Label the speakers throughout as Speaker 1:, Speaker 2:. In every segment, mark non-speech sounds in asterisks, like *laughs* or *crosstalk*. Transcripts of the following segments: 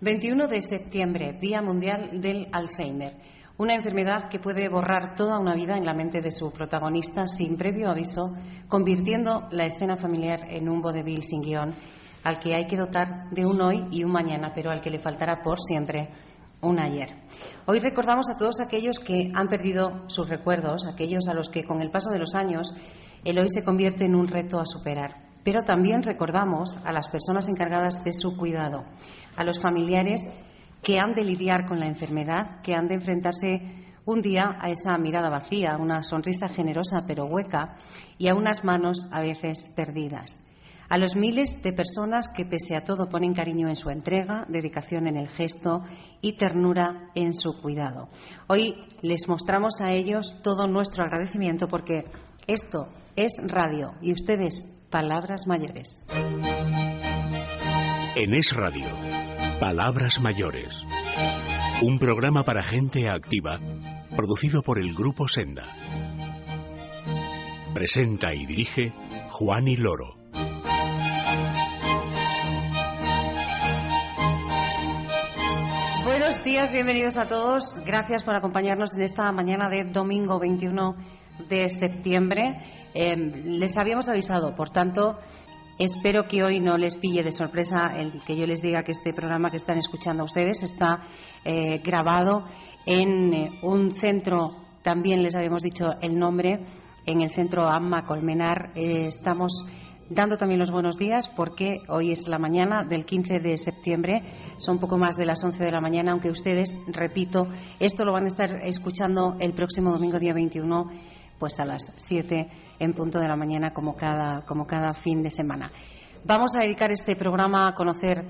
Speaker 1: 21 de septiembre, Día Mundial del Alzheimer. Una enfermedad que puede borrar toda una vida en la mente de su protagonista sin previo aviso, convirtiendo la escena familiar en un vodevil sin guion, al que hay que dotar de un hoy y un mañana, pero al que le faltará por siempre un ayer. Hoy recordamos a todos aquellos que han perdido sus recuerdos, aquellos a los que con el paso de los años el hoy se convierte en un reto a superar. Pero también recordamos a las personas encargadas de su cuidado, a los familiares que han de lidiar con la enfermedad, que han de enfrentarse un día a esa mirada vacía, a una sonrisa generosa pero hueca y a unas manos a veces perdidas. A los miles de personas que pese a todo ponen cariño en su entrega, dedicación en el gesto y ternura en su cuidado. Hoy les mostramos a ellos todo nuestro agradecimiento porque esto es radio y ustedes palabras mayores.
Speaker 2: En Es Radio, Palabras Mayores. Un programa para gente activa, producido por el Grupo Senda. Presenta y dirige Juan y Loro.
Speaker 1: Buenos días, bienvenidos a todos. Gracias por acompañarnos en esta mañana de domingo 21 de septiembre. Eh, les habíamos avisado, por tanto, espero que hoy no les pille de sorpresa el que yo les diga que este programa que están escuchando ustedes está eh, grabado en eh, un centro, también les habíamos dicho el nombre, en el centro AMMA Colmenar. estamos dando también los buenos días porque hoy es la mañana del 15 de septiembre, son poco más de las 11 de la mañana, aunque ustedes, repito, esto lo van a estar escuchando el próximo domingo día 21 pues a las 7 en punto de la mañana como cada, como cada fin de semana. Vamos a dedicar este programa a conocer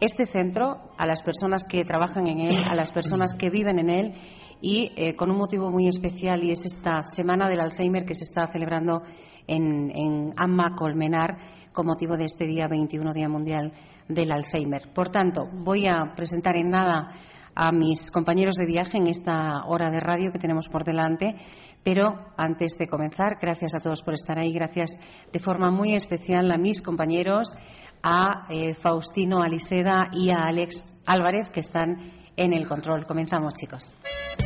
Speaker 1: este centro, a las personas que trabajan en él, a las personas que viven en él y eh, con un motivo muy especial y es esta Semana del Alzheimer que se está celebrando en, en Amma Colmenar con motivo de este día 21, Día Mundial del Alzheimer. Por tanto, voy a presentar en nada a mis compañeros de viaje en esta hora de radio que tenemos por delante. Pero antes de comenzar, gracias a todos por estar ahí, gracias de forma muy especial a mis compañeros, a eh, Faustino Aliseda y a Alex Álvarez, que están en el control. Comenzamos, chicos.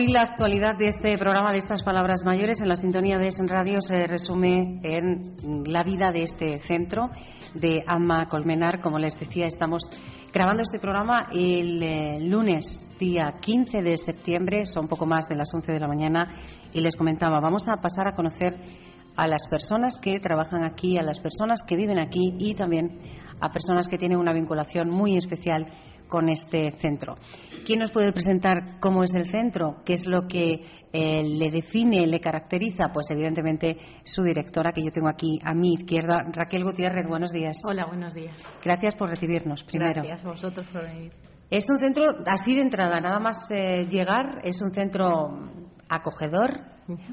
Speaker 1: Hoy la actualidad de este programa, de estas palabras mayores, en la sintonía de Es Radio se resume en la vida de este centro de Ama Colmenar. Como les decía, estamos grabando este programa el eh, lunes, día 15 de septiembre, son poco más de las 11 de la mañana, y les comentaba, vamos a pasar a conocer a las personas que trabajan aquí, a las personas que viven aquí y también a personas que tienen una vinculación muy especial con este centro. ¿Quién nos puede presentar cómo es el centro? ¿Qué es lo que eh, le define, le caracteriza? Pues evidentemente su directora, que yo tengo aquí a mi izquierda, Raquel Gutiérrez. Buenos días.
Speaker 3: Hola, buenos días.
Speaker 1: Gracias por recibirnos, primero.
Speaker 3: Gracias a vosotros por venir.
Speaker 1: Es un centro así de entrada, nada más eh, llegar, es un centro acogedor,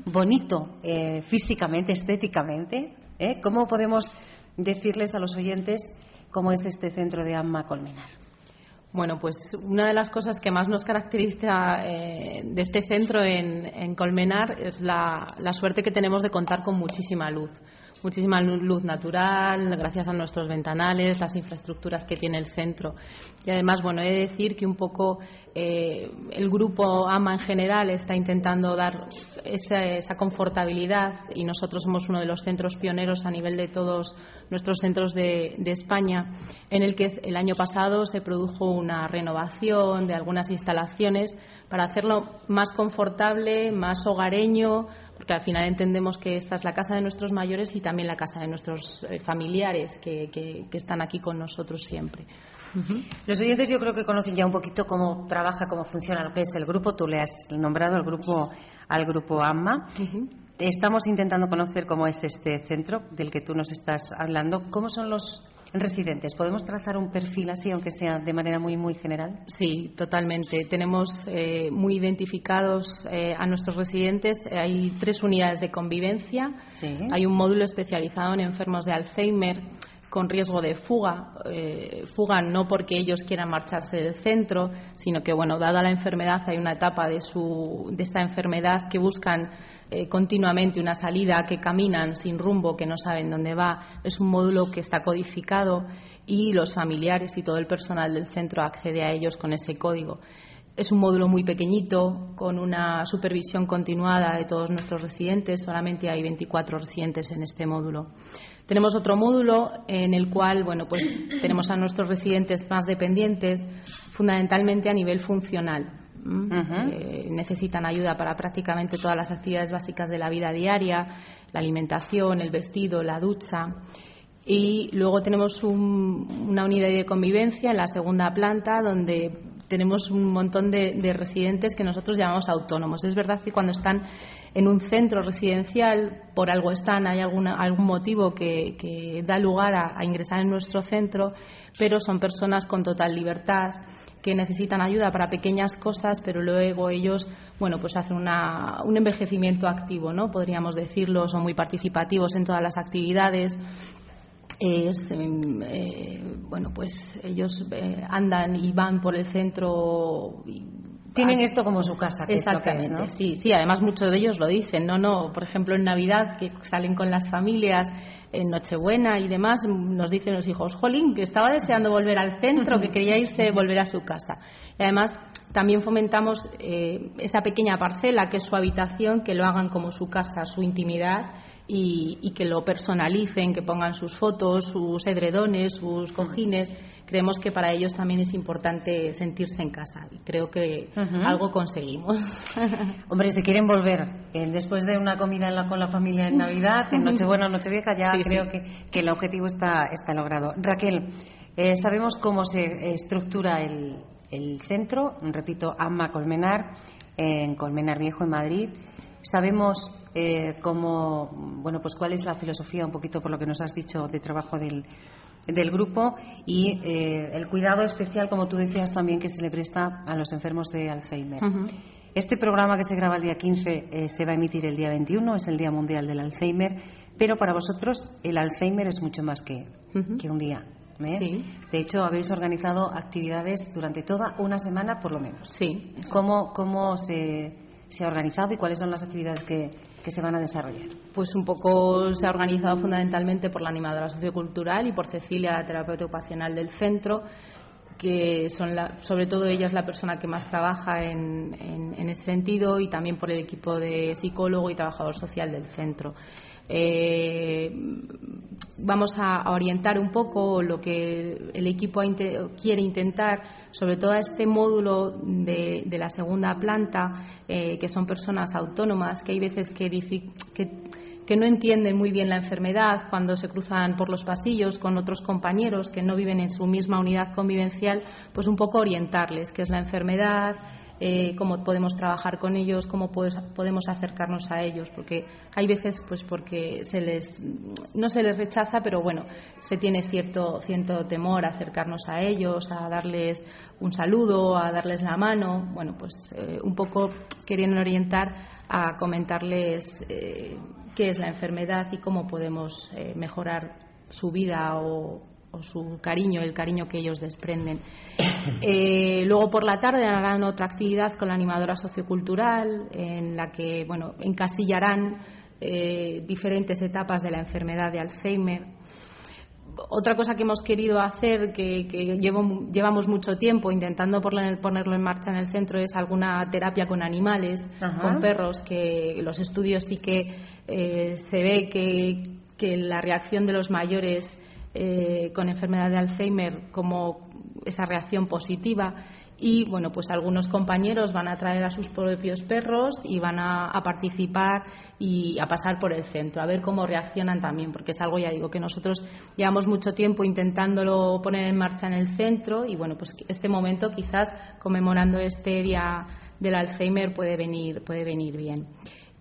Speaker 1: bonito eh, físicamente, estéticamente. ¿eh? ¿Cómo podemos decirles a los oyentes cómo es este centro de Amma Colmenar?
Speaker 3: Bueno, pues una de las cosas que más nos caracteriza eh, de este centro en, Colmenar es la, suerte que tenemos de contar con muchísima luz muchísima luz natural, gracias a nuestros ventanales, las infraestructuras que tiene el centro. Y además, bueno, he de decir que un poco eh, el grupo AMA en general está intentando dar esa, confortabilidad y nosotros somos uno de los centros pioneros a nivel de todos nuestros centros de, de España, en el que el año pasado se produjo una renovación de algunas instalaciones para hacerlo más confortable, más hogareño, porque al final entendemos que esta es la casa de nuestros mayores y también la casa de nuestros eh, familiares que, están aquí con nosotros siempre.
Speaker 1: Los oyentes yo creo que conocen ya un poquito cómo trabaja, cómo funciona lo que es el grupo. Tú le has nombrado al grupo, al grupo AMMA. Estamos intentando conocer cómo es este centro del que tú nos estás hablando. ¿Cómo son los residentes. ¿Podemos trazar un perfil así, aunque sea de manera muy, muy general?
Speaker 3: Sí, totalmente. Tenemos eh, muy identificados eh, a nuestros residentes. Hay tres unidades de convivencia. Hay un módulo especializado en enfermos de Alzheimer con riesgo de fuga, eh, fuga no porque ellos quieran marcharse del centro, sino que, bueno, dada la enfermedad, hay una etapa de, su, de esta enfermedad que buscan eh, continuamente una salida, que caminan sin rumbo, que no saben dónde va. Es un módulo que está codificado y los familiares y todo el personal del centro accede a ellos con ese código. Es un módulo muy pequeñito, con una supervisión continuada de todos nuestros residentes. Solamente hay 24 residentes en este módulo. Tenemos otro módulo en el cual, bueno, pues tenemos a nuestros residentes más dependientes, fundamentalmente a nivel funcional. Eh, necesitan ayuda para prácticamente todas las actividades básicas de la vida diaria, la alimentación, el vestido, la ducha. Y luego tenemos una unidad de convivencia en la segunda planta donde tenemos un montón de, residentes que nosotros llamamos autónomos. Es verdad que cuando están en un centro residencial, por algo están, hay algún motivo que, da lugar a ingresar en nuestro centro, pero son personas con total libertad que necesitan ayuda para pequeñas cosas, pero luego ellos, bueno, pues hacen un envejecimiento activo, ¿no? Podríamos decirlo, son muy participativos en todas las actividades. Em, eh, bueno, pues ellos eh, andan y van por el centro y
Speaker 1: tienen esto como su casa.
Speaker 3: Exactamente, sí, sí. Además, muchos de ellos lo dicen, no, no. Por ejemplo, en Navidad, que salen con las familias, en Nochebuena y demás, nos dicen los hijos, Jolín, que estaba deseando volver al centro, que quería irse, volver a su casa. Y además, también fomentamos eh, esa pequeña parcela que es su habitación, que lo hagan como su casa, su intimidad y, que lo personalicen, que pongan sus fotos, sus edredones, sus cojines. Creemos que para ellos también es importante sentirse en casa y creo que algo conseguimos. *laughs*
Speaker 1: Hombre, si quieren volver eh, después de una comida con la familia en Navidad, en Nochebuena o Nochevieja, ya creo Que, que, el objetivo está, está logrado. Raquel, eh, sabemos cómo se estructura el, el centro, repito, AMA Colmenar, en Colmenar Viejo, en Madrid. Sabemos eh, cómo, bueno, pues cuál es la filosofía, un poquito por lo que nos has dicho, de trabajo del, del grupo y eh, el cuidado especial, como tú decías también, que se le presta a los enfermos de Alzheimer. Este programa que se graba el día 15 eh, se va a emitir el día 21, es el Día Mundial del Alzheimer, pero para vosotros el Alzheimer es mucho más que, que un día. ¿eh? De hecho, habéis organizado actividades durante toda una semana, por lo menos.
Speaker 3: Sí.
Speaker 1: ¿Cómo, cómo se, se ha organizado y cuáles son las actividades que, se van a desarrollar?
Speaker 3: Pues un poco se ha organizado fundamentalmente por la animadora sociocultural y por Cecilia, la terapeuta ocupacional del centro, que son sobre todo ella es la persona que más trabaja en, en, ese sentido y también por el equipo de psicólogo y trabajador social del centro. Eh, vamos a, orientar un poco lo que el equipo quiere intentar, sobre todo a este módulo de, la segunda planta, eh, que son personas autónomas, que hay veces que, que, no entienden muy bien la enfermedad cuando se cruzan por los pasillos con otros compañeros que no viven en su misma unidad convivencial, pues un poco orientarles qué es la enfermedad, eh, cómo podemos trabajar con ellos, cómo podemos acercarnos a ellos, porque hay veces, pues porque se les, no se les rechaza, pero bueno, se tiene cierto, cierto temor a acercarnos a ellos, a darles un saludo, a darles la mano, bueno, pues eh, un poco queriendo orientar a comentarles eh, qué es la enfermedad y cómo podemos mejorar su vida o, su cariño, el cariño que ellos desprenden. Eh, luego por la tarde harán otra actividad con la animadora sociocultural en la que bueno, encasillarán eh, diferentes etapas de la enfermedad de Alzheimer. Otra cosa que hemos querido hacer, que, llevamos mucho tiempo intentando ponerlo en marcha en el centro, es alguna terapia con animales, con perros, que los estudios sí que eh, se ve que, que la reacción de los mayores eh, con enfermedad de Alzheimer como esa reacción positiva. Y bueno pues algunos compañeros van a traer a sus propios perros y van a, participar y a pasar por el centro a ver cómo reaccionan también porque es algo ya digo que nosotros llevamos mucho tiempo intentándolo poner en marcha en el centro y bueno pues este momento quizás conmemorando este día del Alzheimer puede venir puede venir bien.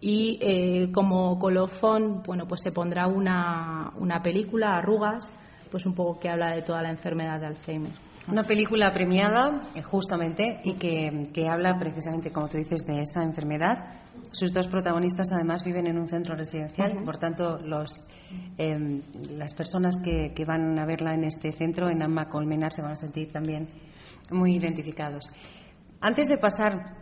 Speaker 3: Y eh, como colofón bueno pues se pondrá una, una película arrugas pues un poco que habla de toda la enfermedad de Alzheimer.
Speaker 1: Una película premiada, eh, justamente, y que, que, habla precisamente, como tú dices, de esa enfermedad. Sus dos protagonistas, además, viven en un centro residencial, por tanto, los, eh, las personas que, que, van a verla en este centro, en Amma Colmenar, se van a sentir también muy identificados. Antes de pasar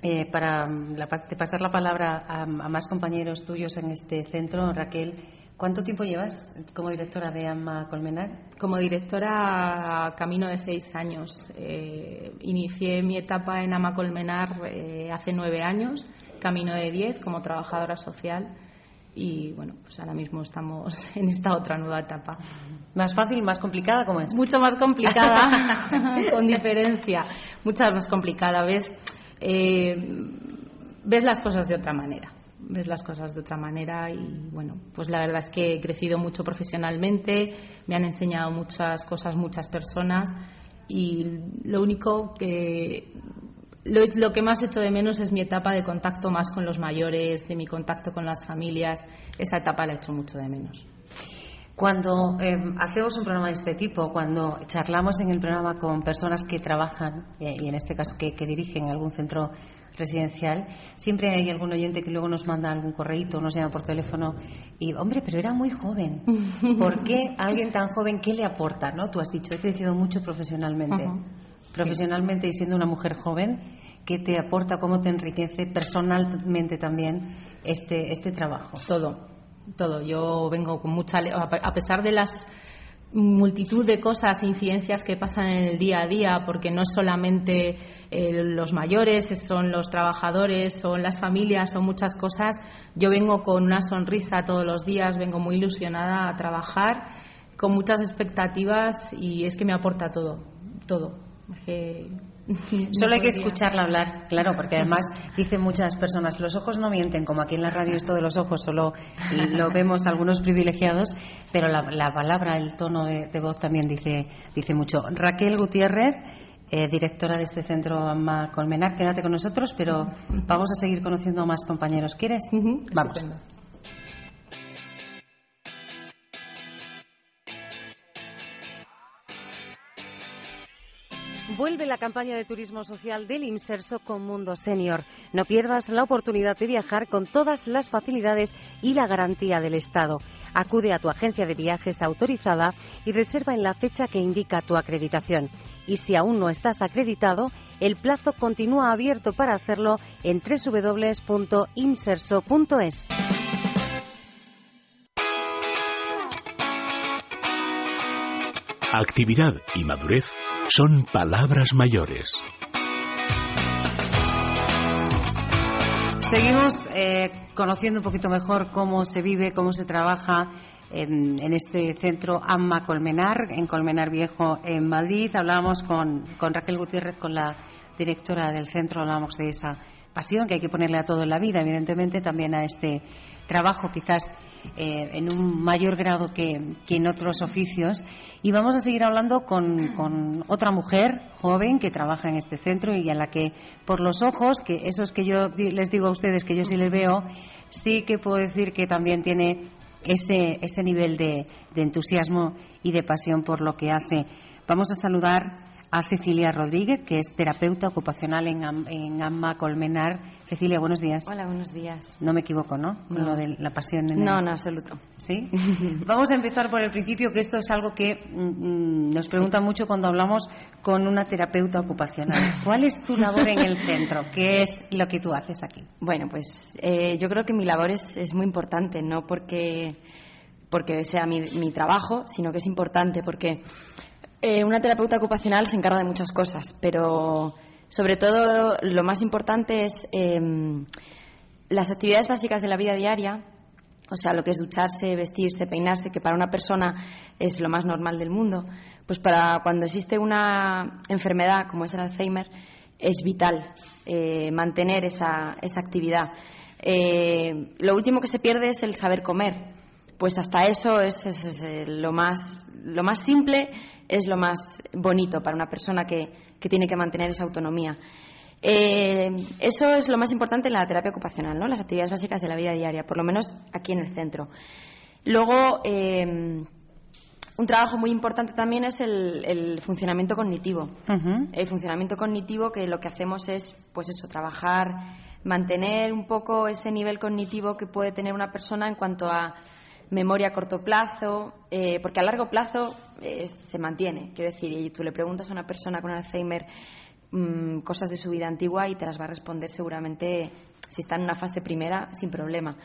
Speaker 1: eh, para la, de pasar la palabra a, a, más compañeros tuyos en este centro, Raquel, ¿cuánto tiempo llevas como directora de AMA Colmenar?
Speaker 3: Como directora, camino de seis años. Eh, inicié mi etapa en AMA Colmenar eh, hace nueve años, camino de diez como trabajadora social y bueno, pues ahora mismo estamos *laughs* en esta otra nueva etapa.
Speaker 1: ¿Más fácil, más complicada? ¿Cómo es?
Speaker 3: Mucho más complicada, *laughs* con diferencia. Mucho más complicada. ¿Ves? Eh, ves las cosas de otra manera. Ves las cosas de otra manera y bueno, pues la verdad es que he crecido mucho profesionalmente, me han enseñado muchas cosas muchas personas y lo único que lo, lo, que más echo de menos es mi etapa de contacto más con los mayores, de mi contacto con las familias. Esa etapa la echo mucho de menos.
Speaker 1: Cuando eh, hacemos un programa de este tipo, cuando charlamos en el programa con personas que trabajan, eh, y en este caso que, que, dirigen algún centro residencial, siempre hay algún oyente que luego nos manda algún correíto, nos llama por teléfono y, hombre, pero era muy joven. ¿Por qué alguien tan joven, qué le aporta? ¿no? Tú has dicho, he crecido mucho profesionalmente. Uh -huh. Profesionalmente y siendo una mujer joven, ¿qué te aporta, cómo te enriquece personalmente también este, este trabajo?
Speaker 3: Todo, todo. Yo vengo con mucha. A pesar de las multitud de cosas e incidencias que pasan en el día a día, porque no solamente eh, los mayores, son los trabajadores, son las familias, son muchas cosas. Yo vengo con una sonrisa todos los días, vengo muy ilusionada a trabajar, con muchas expectativas y es que me aporta todo, todo. Que *laughs*
Speaker 1: Solo hay que escucharla hablar, claro, porque además dicen muchas personas, los ojos no mienten, como aquí en la radio esto de los ojos solo lo vemos algunos privilegiados, pero la, la palabra, el tono de, de, voz también dice, dice mucho. Raquel Gutiérrez, eh, directora de este centro AMA Colmenar, quédate con nosotros, pero vamos a seguir conociendo a más compañeros. ¿Quieres?
Speaker 3: Uh -huh.
Speaker 1: Vamos.
Speaker 3: Estupendo.
Speaker 1: Vuelve la campaña de turismo social del Inserso con Mundo Senior. No pierdas la oportunidad de viajar con todas las facilidades y la garantía del Estado. Acude a tu agencia de viajes autorizada y reserva en la fecha que indica tu acreditación. Y si aún no estás acreditado, el plazo continúa abierto para hacerlo en www.inserso.es.
Speaker 2: Actividad y madurez son palabras mayores.
Speaker 1: Seguimos eh, conociendo un poquito mejor cómo se vive, cómo se trabaja en, este centro AMMA Colmenar, en Colmenar Viejo, en Madrid. Hablábamos con, con Raquel Gutiérrez, con la directora del centro, hablábamos de esa pasión que hay que ponerle a todo en la vida, evidentemente, también a este trabajo, quizás eh, en un mayor grado que, que, en otros oficios. Y vamos a seguir hablando con, con, otra mujer joven que trabaja en este centro y a la que, por los ojos, que esos que yo les digo a ustedes que yo sí les veo, sí que puedo decir que también tiene ese, ese nivel de, de entusiasmo y de pasión por lo que hace. Vamos a saludar a Cecilia Rodríguez, que es terapeuta ocupacional en, en AMMA Colmenar. Cecilia, buenos días.
Speaker 4: Hola, buenos días.
Speaker 1: No me equivoco, ¿no? Con
Speaker 4: no.
Speaker 1: lo de la pasión. En
Speaker 4: no,
Speaker 1: el...
Speaker 4: no, absoluto.
Speaker 1: ¿Sí? *laughs* Vamos a empezar por el principio, que esto es algo que mm, nos pregunta sí. mucho cuando hablamos con una terapeuta ocupacional. ¿Cuál es tu labor en el centro? ¿Qué *laughs* es lo que tú haces aquí?
Speaker 4: Bueno, pues eh, yo creo que mi labor es, es muy importante, no porque, porque sea mi, mi trabajo, sino que es importante porque eh, una terapeuta ocupacional se encarga de muchas cosas, pero sobre todo lo más importante es eh, las actividades básicas de la vida diaria, o sea, lo que es ducharse, vestirse, peinarse, que para una persona es lo más normal del mundo, pues para cuando existe una enfermedad como es el Alzheimer, es vital eh, mantener esa, esa actividad. Eh, lo último que se pierde es el saber comer. Pues hasta eso es, es, es lo, más, lo más simple es lo más bonito para una persona que, que tiene que mantener esa autonomía. Eh, eso es lo más importante en la terapia ocupacional, ¿no? las actividades básicas de la vida diaria, por lo menos aquí en el centro. Luego, eh, un trabajo muy importante también es el, funcionamiento cognitivo. El funcionamiento cognitivo que lo que hacemos es, pues eso, trabajar, mantener un poco ese nivel cognitivo que puede tener una persona en cuanto a memoria a corto plazo, eh, porque a largo plazo eh, se mantiene. Quiero decir, y tú le preguntas a una persona con Alzheimer mm, cosas de su vida antigua y te las va a responder seguramente, si está en una fase primera, sin problema.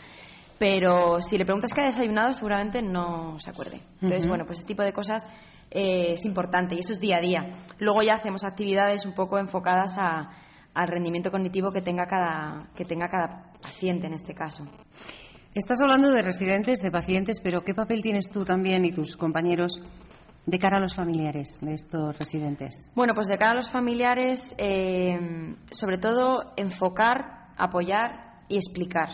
Speaker 4: Pero si le preguntas qué ha desayunado, seguramente no se acuerde. Entonces, bueno, pues ese tipo de cosas eh, es importante y eso es día a día. Luego ya hacemos actividades un poco enfocadas al rendimiento cognitivo que tenga cada, que tenga cada paciente en este caso.
Speaker 1: Estás hablando de residentes, de pacientes, pero ¿qué papel tienes tú también y tus compañeros de cara a los familiares de estos residentes?
Speaker 4: Bueno, pues de cara a los familiares, eh, sobre todo enfocar, apoyar y explicar.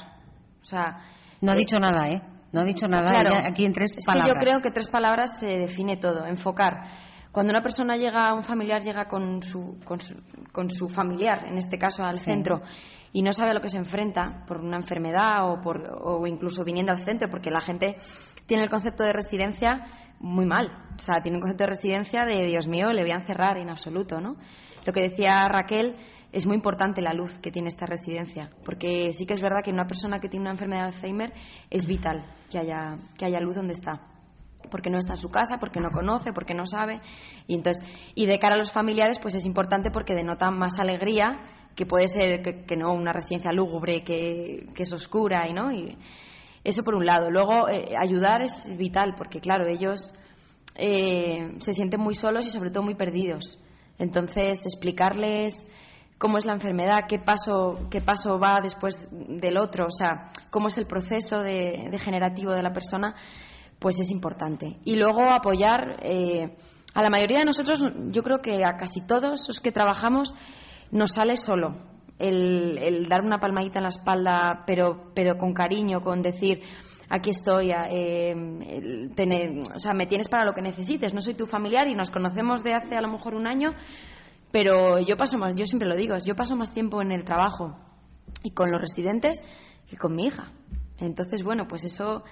Speaker 4: O sea,
Speaker 1: no ha dicho nada, ¿eh? No ha dicho nada aquí en tres
Speaker 4: es
Speaker 1: palabras.
Speaker 4: Que yo creo que tres palabras se define todo. Enfocar. Cuando una persona llega, un familiar llega con su, con su, familiar, en este caso al centro, y no sabe a lo que se enfrenta por una enfermedad o, por, o incluso viniendo al centro, porque la gente tiene el concepto de residencia muy mal. O sea, tiene un concepto de residencia de, Dios mío, le voy a encerrar en absoluto, ¿no? Lo que decía Raquel, es muy importante la luz que tiene esta residencia, porque sí que es verdad que una persona que tiene una enfermedad de Alzheimer es vital que haya, que haya luz donde está porque no está en su casa, porque no conoce, porque no sabe. Y, entonces, y de cara a los familiares, pues es importante porque denota más alegría, que puede ser que, no una residencia lúgubre, que, es oscura, y no. Y eso por un lado. Luego, eh, ayudar es vital, porque claro, ellos eh, se sienten muy solos y sobre todo muy perdidos. Entonces, explicarles cómo es la enfermedad, qué paso, qué paso va después del otro, o sea, cómo es el proceso degenerativo de la persona, pues es importante. Y luego apoyar eh, a la mayoría de nosotros, yo creo que a casi todos los que trabajamos, nos sale solo. El, dar una palmadita en la espalda, pero, pero con cariño, con decir, aquí estoy, eh, o sea, me tienes para lo que necesites, no soy tu familiar y nos conocemos de hace a lo mejor un año, pero yo paso más, yo siempre lo digo, yo paso más tiempo en el trabajo y con los residentes que con mi hija. Entonces, bueno, pues eso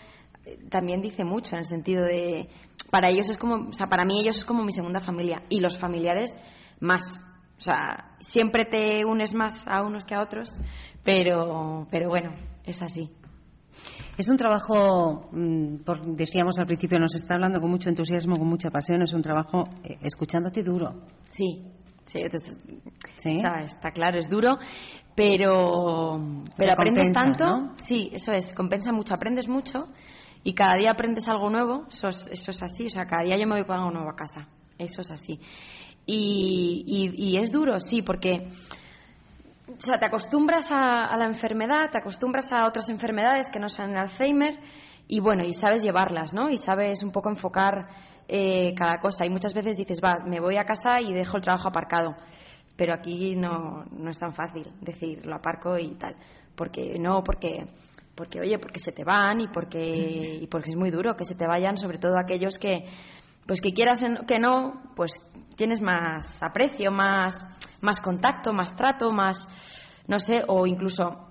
Speaker 4: eh, también dice mucho en el sentido de para ellos es como, o sea, para mí ellos es como mi segunda familia y los familiares más. O sea, siempre te unes más a unos que a otros, pero, pero bueno, es así.
Speaker 1: Es un trabajo, mm, decíamos al principio, nos está hablando con mucho entusiasmo, con mucha pasión, es un trabajo eh, escuchándote duro.
Speaker 4: Sí, Sí, está claro, es duro, pero, pero, aprendes tanto. Sí, eso es, compensa mucho, aprendes mucho y cada día aprendes algo nuevo, eso es, eso es así, o sea, cada día yo me voy con algo nuevo a casa, eso es así. Y, y, es duro, sí, porque o sea, te acostumbras a, a, la enfermedad, te acostumbras a otras enfermedades que no sean Alzheimer y bueno, y sabes llevarlas, ¿no? Y sabes un poco enfocar eh, cada cosa. Y muchas veces dices, va, me voy a casa y dejo el trabajo aparcado. Pero aquí no, no es tan fácil decir, lo aparco y tal. Porque no, porque, porque oye, porque se te van y porque, y porque es muy duro que se te vayan, sobre todo aquellos que, pues que quieras que no, pues tienes más aprecio, más, más contacto, más trato, más, no sé, o incluso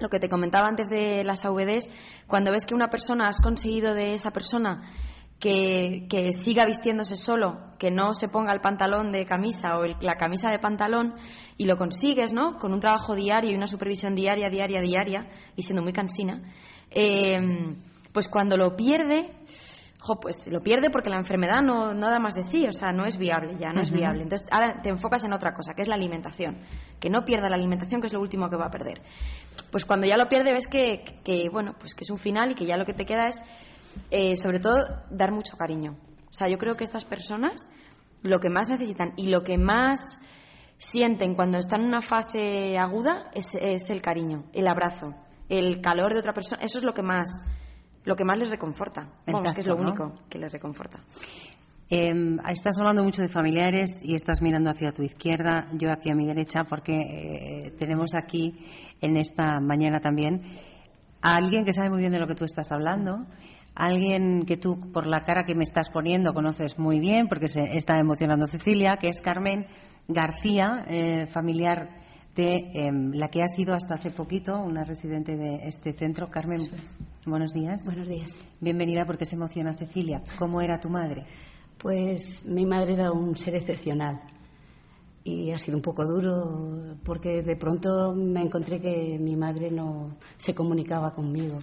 Speaker 4: lo que te comentaba antes de las AVDs, cuando ves que una persona has conseguido de esa persona que, siga vistiéndose solo, que no se ponga el pantalón de camisa o la camisa de pantalón y lo consigues, ¿no? Con un trabajo diario y una supervisión diaria, diaria, diaria y siendo muy cansina, em, pues cuando lo pierde, pues lo pierde porque la enfermedad no, da más de sí, o sea, no es viable ya, no es viable. Entonces ahora te enfocas en otra cosa, que es la alimentación, que no pierda la alimentación, que es lo último que va a perder. Pues cuando ya lo pierde ves que, que bueno, pues que es un final y que ya lo que te queda es eh, sobre todo, dar mucho cariño. O sea, yo creo que estas personas lo que más necesitan y lo que más sienten cuando están en una fase aguda es, el cariño, el abrazo, el calor de otra persona. Eso es lo que más, lo que más les reconforta. que es lo único que les reconforta.
Speaker 1: Em, estás hablando mucho de familiares y estás mirando hacia tu izquierda, yo hacia mi derecha, porque eh, tenemos aquí en esta mañana también a alguien que sabe muy bien de lo que tú estás hablando alguien que tú, por la cara que me estás poniendo, conoces muy bien, porque se está emocionando Cecilia, que es Carmen García, eh, familiar de em, la que ha sido hasta hace poquito una residente de este centro. Carmen, buenos días.
Speaker 5: Buenos días.
Speaker 1: Bienvenida porque se emociona Cecilia. ¿Cómo era tu madre?
Speaker 5: Pues mi madre era un ser excepcional y ha sido un poco duro porque de pronto me encontré que mi madre no se comunicaba conmigo.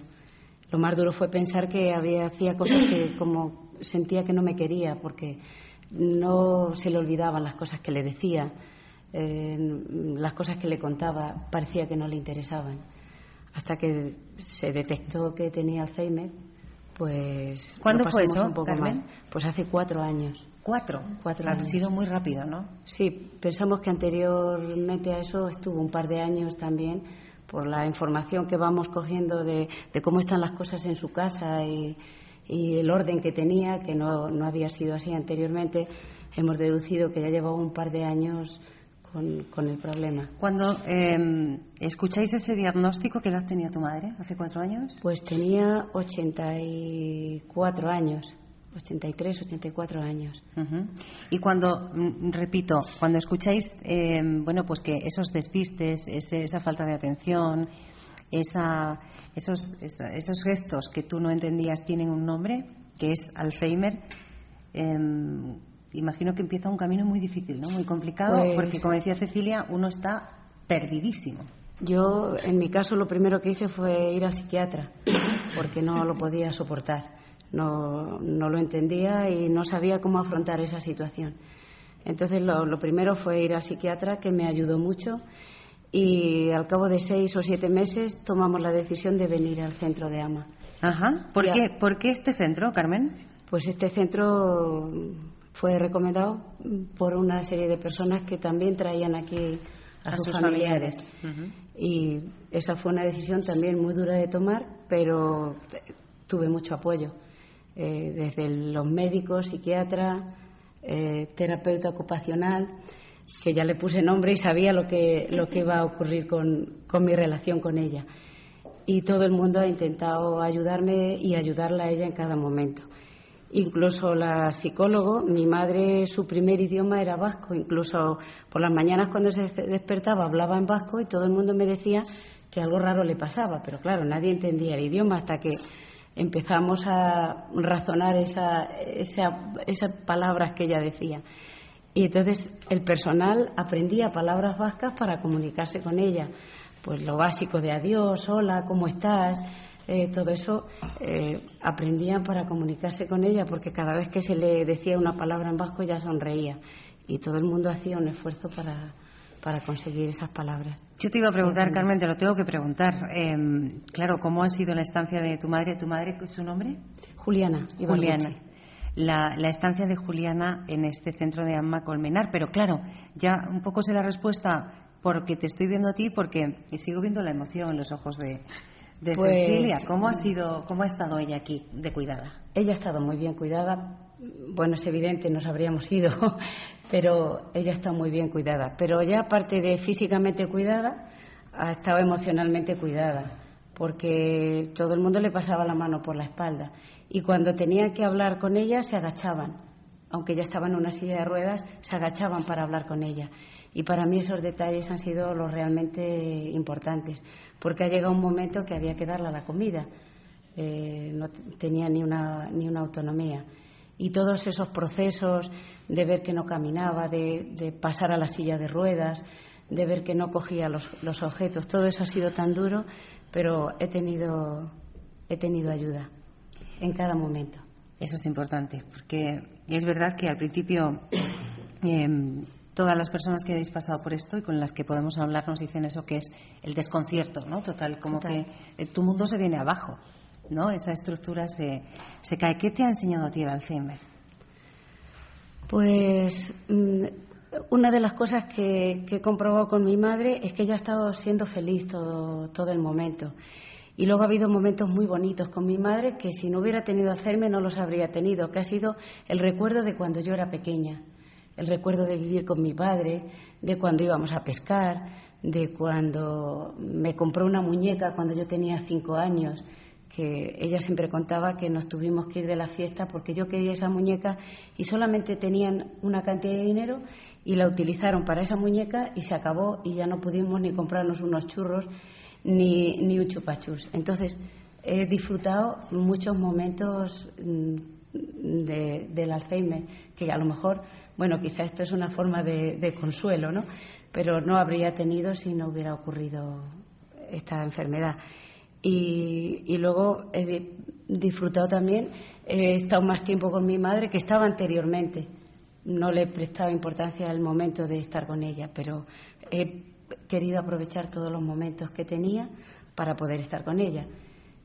Speaker 5: Lo más duro fue pensar que había hacía cosas que *clears throat* como sentía que no me quería porque no se le olvidaban las cosas que le decía, eh, las cosas que le contaba parecía que no le interesaban. Hasta que se detectó que tenía Alzheimer pues...
Speaker 1: ¿Cuándo fue eso, Carmen?
Speaker 5: Pues hace cuatro años.
Speaker 1: ¿Cuatro? Cuatro Ha sido muy rápido, ¿no?
Speaker 5: Sí, pensamos que anteriormente a eso estuvo un par de años también por la información que vamos cogiendo de, cómo están las cosas en su casa y, el orden que tenía, que no, no había sido así anteriormente, hemos deducido que ya llevaba un par de años con, el problema.
Speaker 1: Cuando em, escucháis ese diagnóstico, ¿qué edad tenía tu madre hace cuatro años?
Speaker 5: Pues tenía 84 años. 83, 84 años.
Speaker 1: Y cuando, mm, repito, cuando escucháis, em, bueno, pues que esos despistes, esa falta de atención, esa, esos, esos gestos que tú no entendías tienen un nombre, que es Alzheimer, eh, imagino que empieza un camino muy difícil, ¿no? Muy complicado, pues porque como decía Cecilia, uno está perdidísimo.
Speaker 5: Yo, en mi caso, lo primero que hice fue ir al psiquiatra, porque no lo podía soportar. No, no lo entendía y no sabía cómo afrontar esa situación. Entonces, lo, lo primero fue ir al psiquiatra, que me ayudó mucho, y al cabo de seis o siete meses tomamos la decisión de venir al centro de AMA.
Speaker 1: Ajá. ¿Por, qué, ¿Por qué este centro, Carmen?
Speaker 5: Pues este centro fue recomendado por una serie de personas que también traían aquí a, sus, familiares. Y esa fue una decisión también muy dura de tomar, pero tuve mucho apoyo. Eh, desde los médicos, psiquiatra, eh, terapeuta ocupacional, que ya le puse nombre y sabía lo que, lo que iba a ocurrir con, con mi relación con ella. Y todo el mundo ha intentado ayudarme y ayudarla a ella en cada momento. Incluso la psicólogo, mi madre, su primer idioma era vasco. Incluso por las mañanas cuando se despertaba hablaba en vasco y todo el mundo me decía que algo raro le pasaba. Pero claro, nadie entendía el idioma hasta que empezamos a razonar esa, esas palabras que ella decía. Y entonces el personal aprendía palabras vascas para comunicarse con ella. Pues lo básico de adiós, hola, ¿cómo estás? Eh, todo eso eh, aprendían para comunicarse con ella, porque cada vez que se le decía una palabra en vasco ella sonreía y todo el mundo hacía un esfuerzo para, para conseguir esas palabras.
Speaker 1: Yo te iba a preguntar, Carmen, te lo tengo que preguntar. Em, claro, ¿cómo ha sido la estancia de tu madre? ¿Tu madre, su nombre?
Speaker 5: Juliana.
Speaker 1: Juliana. La, la, estancia de Juliana en este centro de Amma Colmenar. Pero claro, ya un poco sé la respuesta porque te estoy viendo a ti, porque sigo viendo la emoción en los ojos de, de pues, Cecilia. ¿Cómo ha sido, cómo ha estado ella aquí de cuidada?
Speaker 5: Ella ha estado muy bien cuidada. Bueno, es evidente, nos habríamos ido, *laughs* pero ella está muy bien cuidada. Pero ya aparte de físicamente cuidada, ha estado emocionalmente cuidada, porque todo el mundo le pasaba la mano por la espalda. Y cuando tenían que hablar con ella, se agachaban. Aunque ya estaba en una silla de ruedas, se agachaban para hablar con ella. Y para mí esos detalles han sido los realmente importantes, porque ha llegado un momento que había que darle la comida, eh, no tenía ni una, ni una autonomía. Y todos esos procesos de ver que no caminaba, de, pasar a la silla de ruedas, de ver que no cogía los, los, objetos, todo eso ha sido tan duro, pero he tenido, he tenido ayuda en cada momento.
Speaker 1: Eso es importante, porque es verdad que al principio *clears throat* em, todas las personas que habéis pasado por esto y con las que podemos hablar nos dicen eso que es el desconcierto, ¿no? Total, como que eh, tu mundo se viene abajo, ¿no? Esa estructura se, se cae. ¿Qué te ha enseñado a ti el Alzheimer?
Speaker 5: Pues mm, una de las cosas que, que, he comprobado con mi madre es que ella ha estado siendo feliz todo, todo el momento. Y luego ha habido momentos muy bonitos con mi madre que si no hubiera tenido Alzheimer no los habría tenido, que ha sido el recuerdo de cuando yo era pequeña el recuerdo de vivir con mi padre, de cuando íbamos a pescar, de cuando me compró una muñeca cuando yo tenía cinco años, que ella siempre contaba que nos tuvimos que ir de la fiesta porque yo quería esa muñeca y solamente tenían una cantidad de dinero y la utilizaron para esa muñeca y se acabó y ya no pudimos ni comprarnos unos churros ni, ni un chupachus. Entonces, he disfrutado muchos momentos mm, del Alzheimer, que a lo mejor, bueno, quizá esto es una forma de, consuelo, ¿no? Pero no habría tenido si no hubiera ocurrido esta enfermedad. Y, y, luego he disfrutado también, he estado más tiempo con mi madre que estaba anteriormente. No le he prestado importancia al momento de estar con ella, pero he querido aprovechar todos los momentos que tenía para poder estar con ella.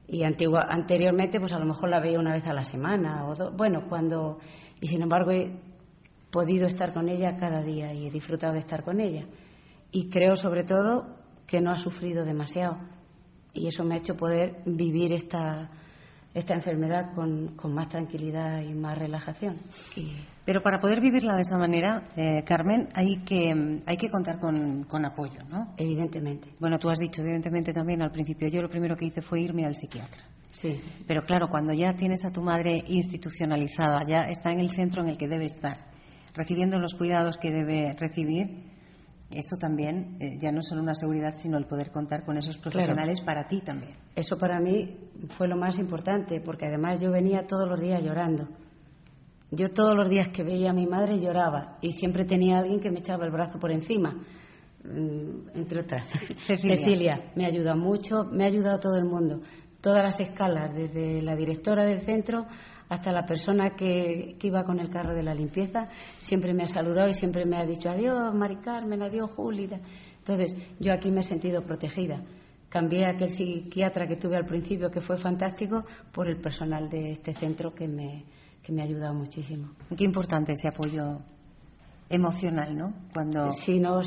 Speaker 5: Y anteriormente, pues a lo mejor la veía una vez a la semana o bueno, cuando y sin embargo he podido estar con ella cada día y he disfrutado de estar con ella. Y creo sobre todo que no ha sufrido demasiado y eso me ha hecho poder vivir esta esta enfermedad con, más tranquilidad y más relajación.
Speaker 1: Pero para poder vivirla de esa manera, eh, Carmen, hay que, hay que contar con, con, apoyo, ¿no?
Speaker 5: Evidentemente.
Speaker 1: Bueno, tú has dicho, evidentemente también al principio, yo lo primero que hice fue irme al psiquiatra.
Speaker 5: Sí.
Speaker 1: Pero claro, cuando ya tienes a tu madre institucionalizada, ya está en el centro en el que debe estar, recibiendo los cuidados que debe recibir, eso también eh, ya no solo una seguridad, sino el poder contar con esos profesionales para ti también.
Speaker 5: Eso para mí fue lo más importante, porque además yo venía todos los días llorando. Yo todos los días que veía a mi madre lloraba y siempre tenía alguien que me echaba el brazo por encima, mm, entre otras. *laughs*
Speaker 1: Cecilia.
Speaker 5: Cecilia me ayuda mucho, me ha ayudado todo el mundo, todas las escalas, desde la directora del centro hasta la persona que, iba con el carro de la limpieza, siempre me ha saludado y siempre me ha dicho adiós, Mari Carmen, adiós, Julia. Entonces, yo aquí me he sentido protegida. Cambié a aquel psiquiatra que tuve al principio, que fue fantástico, por el personal de este centro que me, que me ha ayudado muchísimo.
Speaker 1: Qué importante ese apoyo emocional, ¿no?
Speaker 5: Cuando... Si no,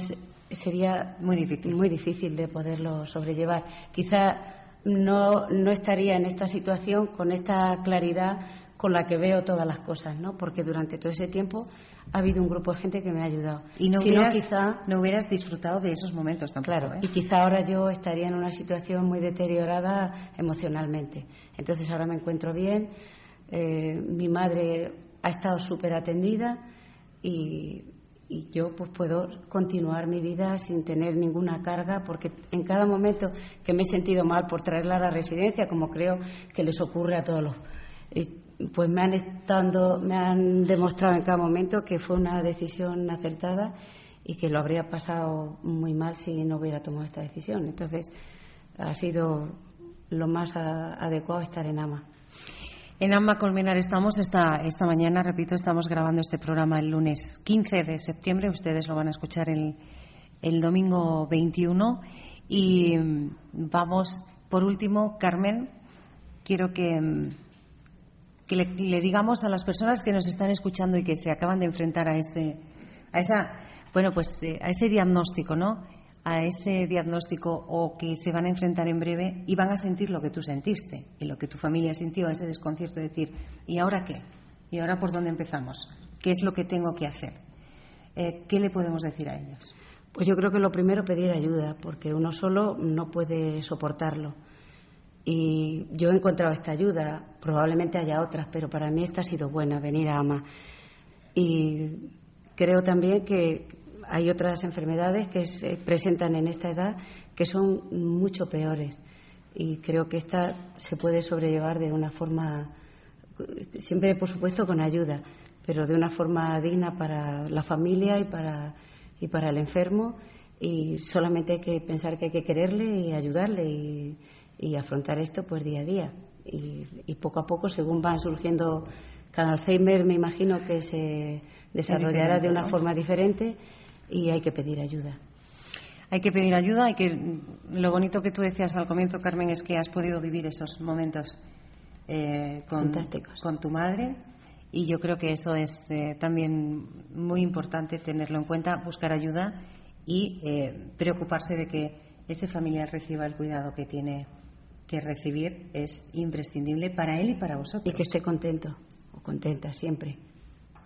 Speaker 5: sería
Speaker 1: muy difícil.
Speaker 5: muy difícil de poderlo sobrellevar. Quizá no, no estaría en esta situación con esta claridad con la que veo todas las cosas, ¿no? Porque durante todo ese tiempo ha habido un grupo de gente que me ha ayudado.
Speaker 1: Y no, hubieras, quizá, no hubieras disfrutado de esos momentos tampoco.
Speaker 5: Claro,
Speaker 1: ¿eh?
Speaker 5: y quizá ahora yo estaría en una situación muy deteriorada emocionalmente. Entonces ahora me encuentro bien, eh, mi madre ha estado súper atendida y, y yo pues puedo continuar mi vida sin tener ninguna carga porque en cada momento que me he sentido mal por traerla a la residencia como creo que les ocurre a todos los pues me han estado, me han demostrado en cada momento que fue una decisión acertada y que lo habría pasado muy mal si no hubiera tomado esta decisión. Entonces, ha sido lo más adecuado estar en AMA.
Speaker 1: En AMA Colmenar estamos esta, esta mañana, repito, estamos grabando este programa el lunes 15 de septiembre, ustedes lo van a escuchar el, el domingo 21. Y vamos, por último, Carmen, quiero que que le, digamos a las personas que nos están escuchando y que se acaban de enfrentar a ese, a esa, bueno, pues eh, a ese diagnóstico, ¿no? A ese diagnóstico o que se van a enfrentar en breve y van a sentir lo que tú sentiste y lo que tu familia sintió, ese desconcierto de decir, ¿y ahora qué? ¿Y ahora por dónde empezamos? ¿Qué es lo que tengo que hacer? Eh, ¿Qué le podemos decir a ellos?
Speaker 5: Pues yo creo que lo primero pedir ayuda, porque uno solo no puede soportarlo. Y yo he encontrado esta ayuda, probablemente haya otras, pero para mí esta ha sido buena, venir a AMA. Y creo también que hay otras enfermedades que se presentan en esta edad que son mucho peores. Y creo que esta se puede sobrellevar de una forma, siempre por supuesto con ayuda, pero de una forma digna para la familia y para, y para el enfermo. Y solamente hay que pensar que hay que quererle y ayudarle. Y, y afrontar esto pues día a día. Y, poco a poco, según van surgiendo cada Alzheimer, me imagino que se desarrollará de una forma diferente y hay que pedir ayuda.
Speaker 1: Hay que pedir ayuda y que lo bonito que tú decías al comienzo, Carmen, es que has podido vivir esos momentos eh, con, con, tu madre y yo creo que eso es eh, también muy importante tenerlo en cuenta, buscar ayuda y eh, preocuparse de que ese familiar reciba el cuidado que tiene que recibir es imprescindible para él y para vosotros.
Speaker 5: Y que esté contento o contenta siempre.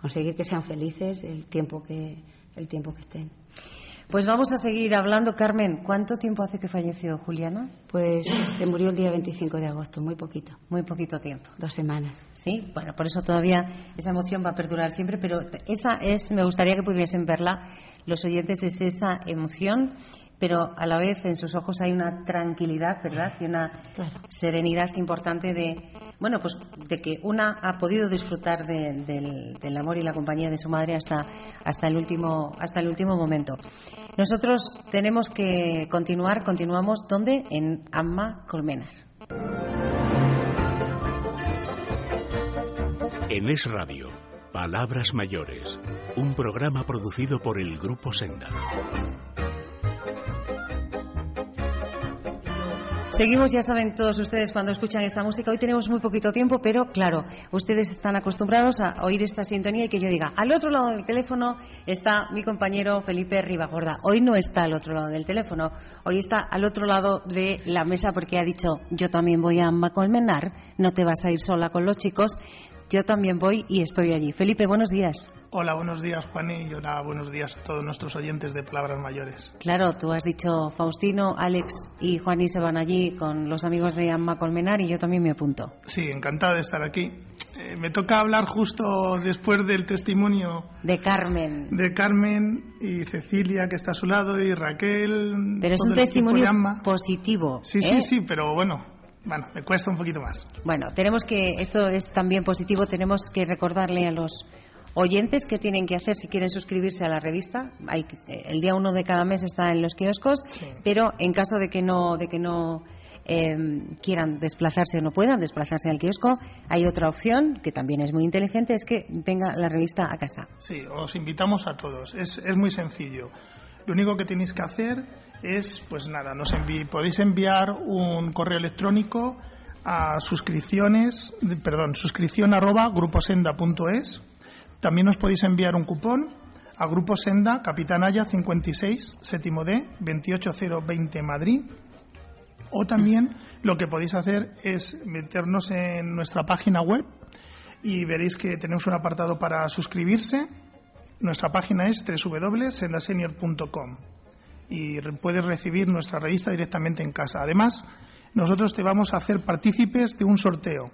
Speaker 5: Conseguir que sean felices el tiempo que, el tiempo que estén.
Speaker 1: Pues vamos a seguir hablando. Carmen, ¿cuánto tiempo hace que falleció Juliana?
Speaker 5: Pues se murió el día 25 de agosto, muy poquito.
Speaker 1: Muy poquito tiempo.
Speaker 5: Dos semanas.
Speaker 1: Sí, bueno, por eso todavía esa emoción va a perdurar siempre, pero esa es, me gustaría que pudiesen verla los oyentes, es esa emoción pero a la vez en sus ojos hay una tranquilidad, ¿verdad? Y una serenidad importante de, bueno, pues de que una ha podido disfrutar del, amor y la compañía de su madre hasta, hasta, el último, hasta el último momento. Nosotros tenemos que continuar, continuamos, ¿dónde? En Amma Colmenar.
Speaker 2: En Es Radio, Palabras Mayores, un programa producido por el Grupo Senda.
Speaker 1: Seguimos, ya saben todos ustedes cuando escuchan esta música. Hoy tenemos muy poquito tiempo, pero claro, ustedes están acostumbrados a oír esta sintonía y que yo diga, al otro lado del teléfono está mi compañero Felipe Ribagorda. Hoy no está al otro lado del teléfono, hoy está al otro lado de la mesa porque ha dicho, yo también voy a Macolmenar, no te vas a ir sola con los chicos, yo también voy y estoy allí. Felipe, buenos días.
Speaker 6: Hola, buenos días, Juani, y hola, buenos días a todos nuestros oyentes de Palabras Mayores.
Speaker 1: Claro, tú has dicho Faustino, Alex y Juani se van allí con los amigos de Amma Colmenar y yo también me apunto.
Speaker 6: Sí, encantado de estar aquí. Eh, me toca hablar justo después del testimonio
Speaker 1: de Carmen.
Speaker 6: De Carmen y Cecilia, que está a su lado, y Raquel.
Speaker 1: Pero es un testimonio positivo.
Speaker 6: Sí, sí, ¿eh? sí, pero bueno, bueno, me cuesta un poquito más.
Speaker 1: Bueno, tenemos que, esto es también positivo, tenemos que recordarle a los oyentes qué tienen que hacer si quieren suscribirse a la revista. Hay, el día uno de cada mes está en los kioscos, pero en caso de que no, de que no em, quieran desplazarse o no puedan desplazarse al kiosco, hay otra opción que también es muy inteligente, es que venga la revista a casa.
Speaker 6: Sí, os invitamos a todos. Es, es muy sencillo. Lo único que tenéis que hacer es, pues nada, nos podéis enviar un correo electrónico a suscripciones, perdón, suscripción arroba gruposenda.es también os podéis enviar un cupón a Grupo Senda, Capitanaya 56, séptimo D, 28020 Madrid. O también lo que podéis hacer es meternos en nuestra página web y veréis que tenemos un apartado para suscribirse. Nuestra página es www.sendasenior.com y puedes recibir nuestra revista directamente en casa. Además, nosotros te vamos a hacer partícipes de un sorteo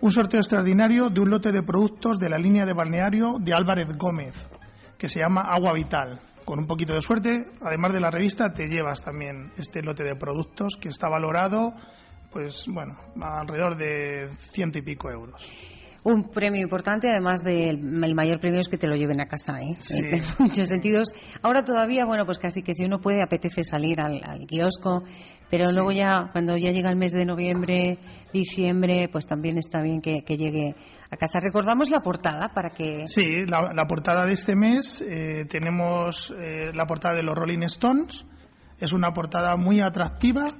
Speaker 6: un sorteo extraordinario de un lote de productos de la línea de balneario de Álvarez Gómez, que se llama Agua Vital. Con un poquito de suerte, además de la revista, te llevas también este lote de productos que está valorado, pues bueno, alrededor de ciento y pico euros
Speaker 1: un premio importante, además del mayor premio es que te lo lleven a casa, ¿eh? *laughs* En muchos sentidos. Ahora todavía, bueno, pues casi que si uno puede, apetece salir al, kiosco, pero luego ya, cuando ya llega el mes de noviembre, diciembre, pues también está bien que, llegue a casa. Recordamos la portada para que.
Speaker 6: Sí, la, portada de este mes eh, tenemos eh, la portada de los Rolling Stones. Es una portada muy atractiva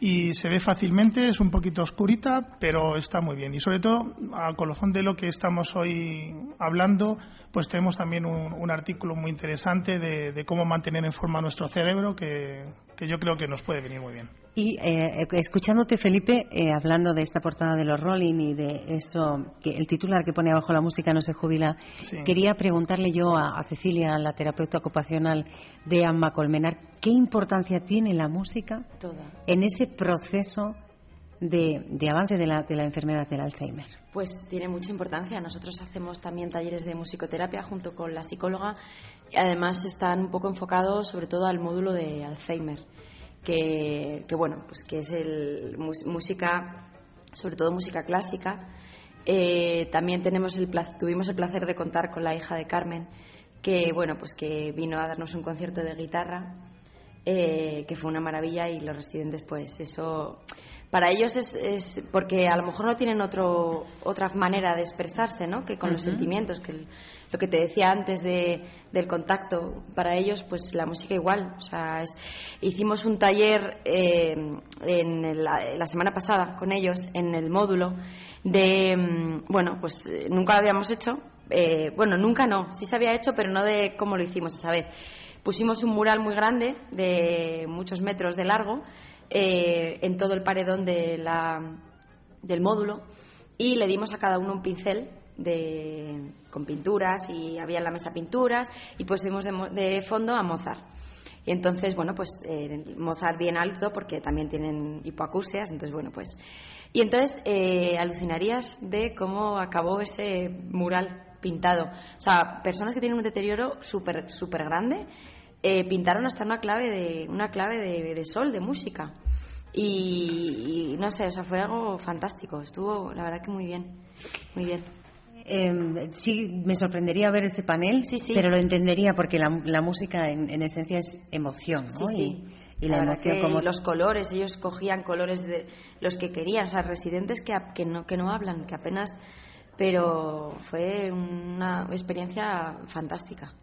Speaker 6: y se ve fácilmente, es un poquito oscurita, pero está muy bien. Y sobre todo, a colofón de lo que estamos hoy hablando, pues tenemos también un, artículo muy interesante de, cómo mantener en forma nuestro cerebro, que, yo creo que nos puede venir muy bien.
Speaker 1: Y eh, escuchándote, Felipe, eh, hablando de esta portada de los Rolling y de eso, que el titular que pone abajo la música no se jubila, quería preguntarle yo a, Cecilia, la terapeuta ocupacional de Amma Colmenar, ¿qué importancia tiene la música en ese proceso de, avance de la, de la enfermedad del Alzheimer?
Speaker 4: Pues tiene mucha importancia. Nosotros hacemos también talleres de musicoterapia junto con la psicóloga y además están un poco enfocados sobre todo al módulo de Alzheimer, que, bueno, pues que es el música, sobre todo música clásica. Eh, también tenemos el tuvimos el placer de contar con la hija de Carmen, que bueno, pues que vino a darnos un concierto de guitarra, eh, que fue una maravilla y los residentes, pues eso para ellos es, es, porque a lo mejor no tienen otro, otra manera de expresarse ¿no? que con los sentimientos, que lo que te decía antes de, del contacto, para ellos pues la música igual. O sea, hicimos un taller eh, en la, semana pasada con ellos en el módulo de, mm, bueno, pues nunca lo habíamos hecho, eh, bueno, nunca no, sí se había hecho, pero no de cómo lo hicimos esa vez. Pusimos un mural muy grande de muchos metros de largo eh, en todo el paredón de la, del módulo y le dimos a cada uno un pincel de, con pinturas y había en la mesa pinturas y pusimos de, de fondo a Mozart. Y entonces, bueno, pues eh, Mozart bien alto porque también tienen hipoacusias, entonces, bueno, pues... Y entonces eh, alucinarías de cómo acabó ese mural pintado. O sea, personas que tienen un deterioro súper super grande eh, pintaron hasta una clave de, una clave de, sol, de música. Y, y, no sé, o sea, fue algo fantástico. Estuvo, la verdad que muy bien, muy bien.
Speaker 1: Eh, sí, me sorprendería ver este panel, sí, sí. pero lo entendería porque la, música en, esencia es emoción, ¿no?
Speaker 4: Sí, Y, la, emoción como los colores, ellos cogían colores de los que querían, o sea, residentes que, que, no, que no hablan, que apenas. Pero fue una experiencia fantástica.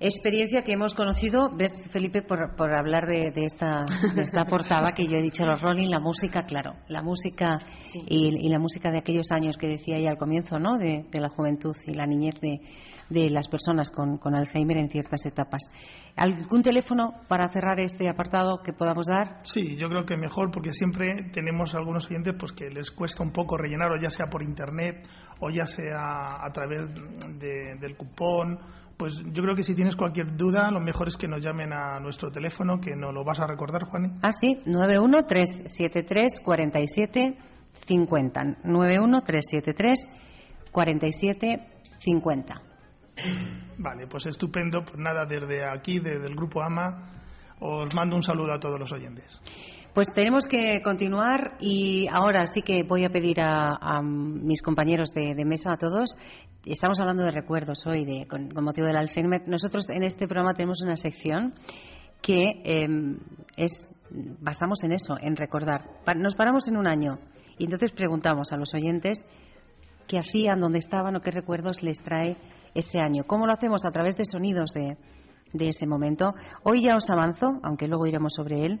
Speaker 1: Experiencia que hemos conocido, ves Felipe, por, por hablar de, esta, de esta portada que yo he dicho, los Rolling, la música, claro, la música y, la música de aquellos años que decía ya al comienzo, ¿no? De, la juventud y la niñez de, de las personas con, con, Alzheimer en ciertas etapas. ¿Algún teléfono para cerrar este apartado que podamos dar?
Speaker 6: Sí, yo creo que mejor porque siempre tenemos algunos oyentes pues que les cuesta un poco rellenar, o ya sea por internet o ya sea a través del cupón pues yo creo que si tienes cualquier duda, lo mejor es que nos llamen a nuestro teléfono, que nos lo vas a recordar, Juani.
Speaker 1: Ah, sí, 913734750. 913734750.
Speaker 6: Vale, pues estupendo. Pues nada, desde aquí, desde el Grupo AMA, os mando un saludo a todos los oyentes.
Speaker 1: Pues tenemos que continuar y ahora sí que voy a pedir a, mis compañeros de, mesa, a todos, estamos hablando de recuerdos hoy de, con, motivo del Alzheimer. Nosotros en este programa tenemos una sección que em, es, basamos en eso, en recordar. Nos paramos en un año y entonces preguntamos a los oyentes qué hacían, dónde estaban o qué recuerdos les trae ese año. ¿Cómo lo hacemos? A través de sonidos de, de ese momento. Hoy ya os avanzo, aunque luego iremos sobre él,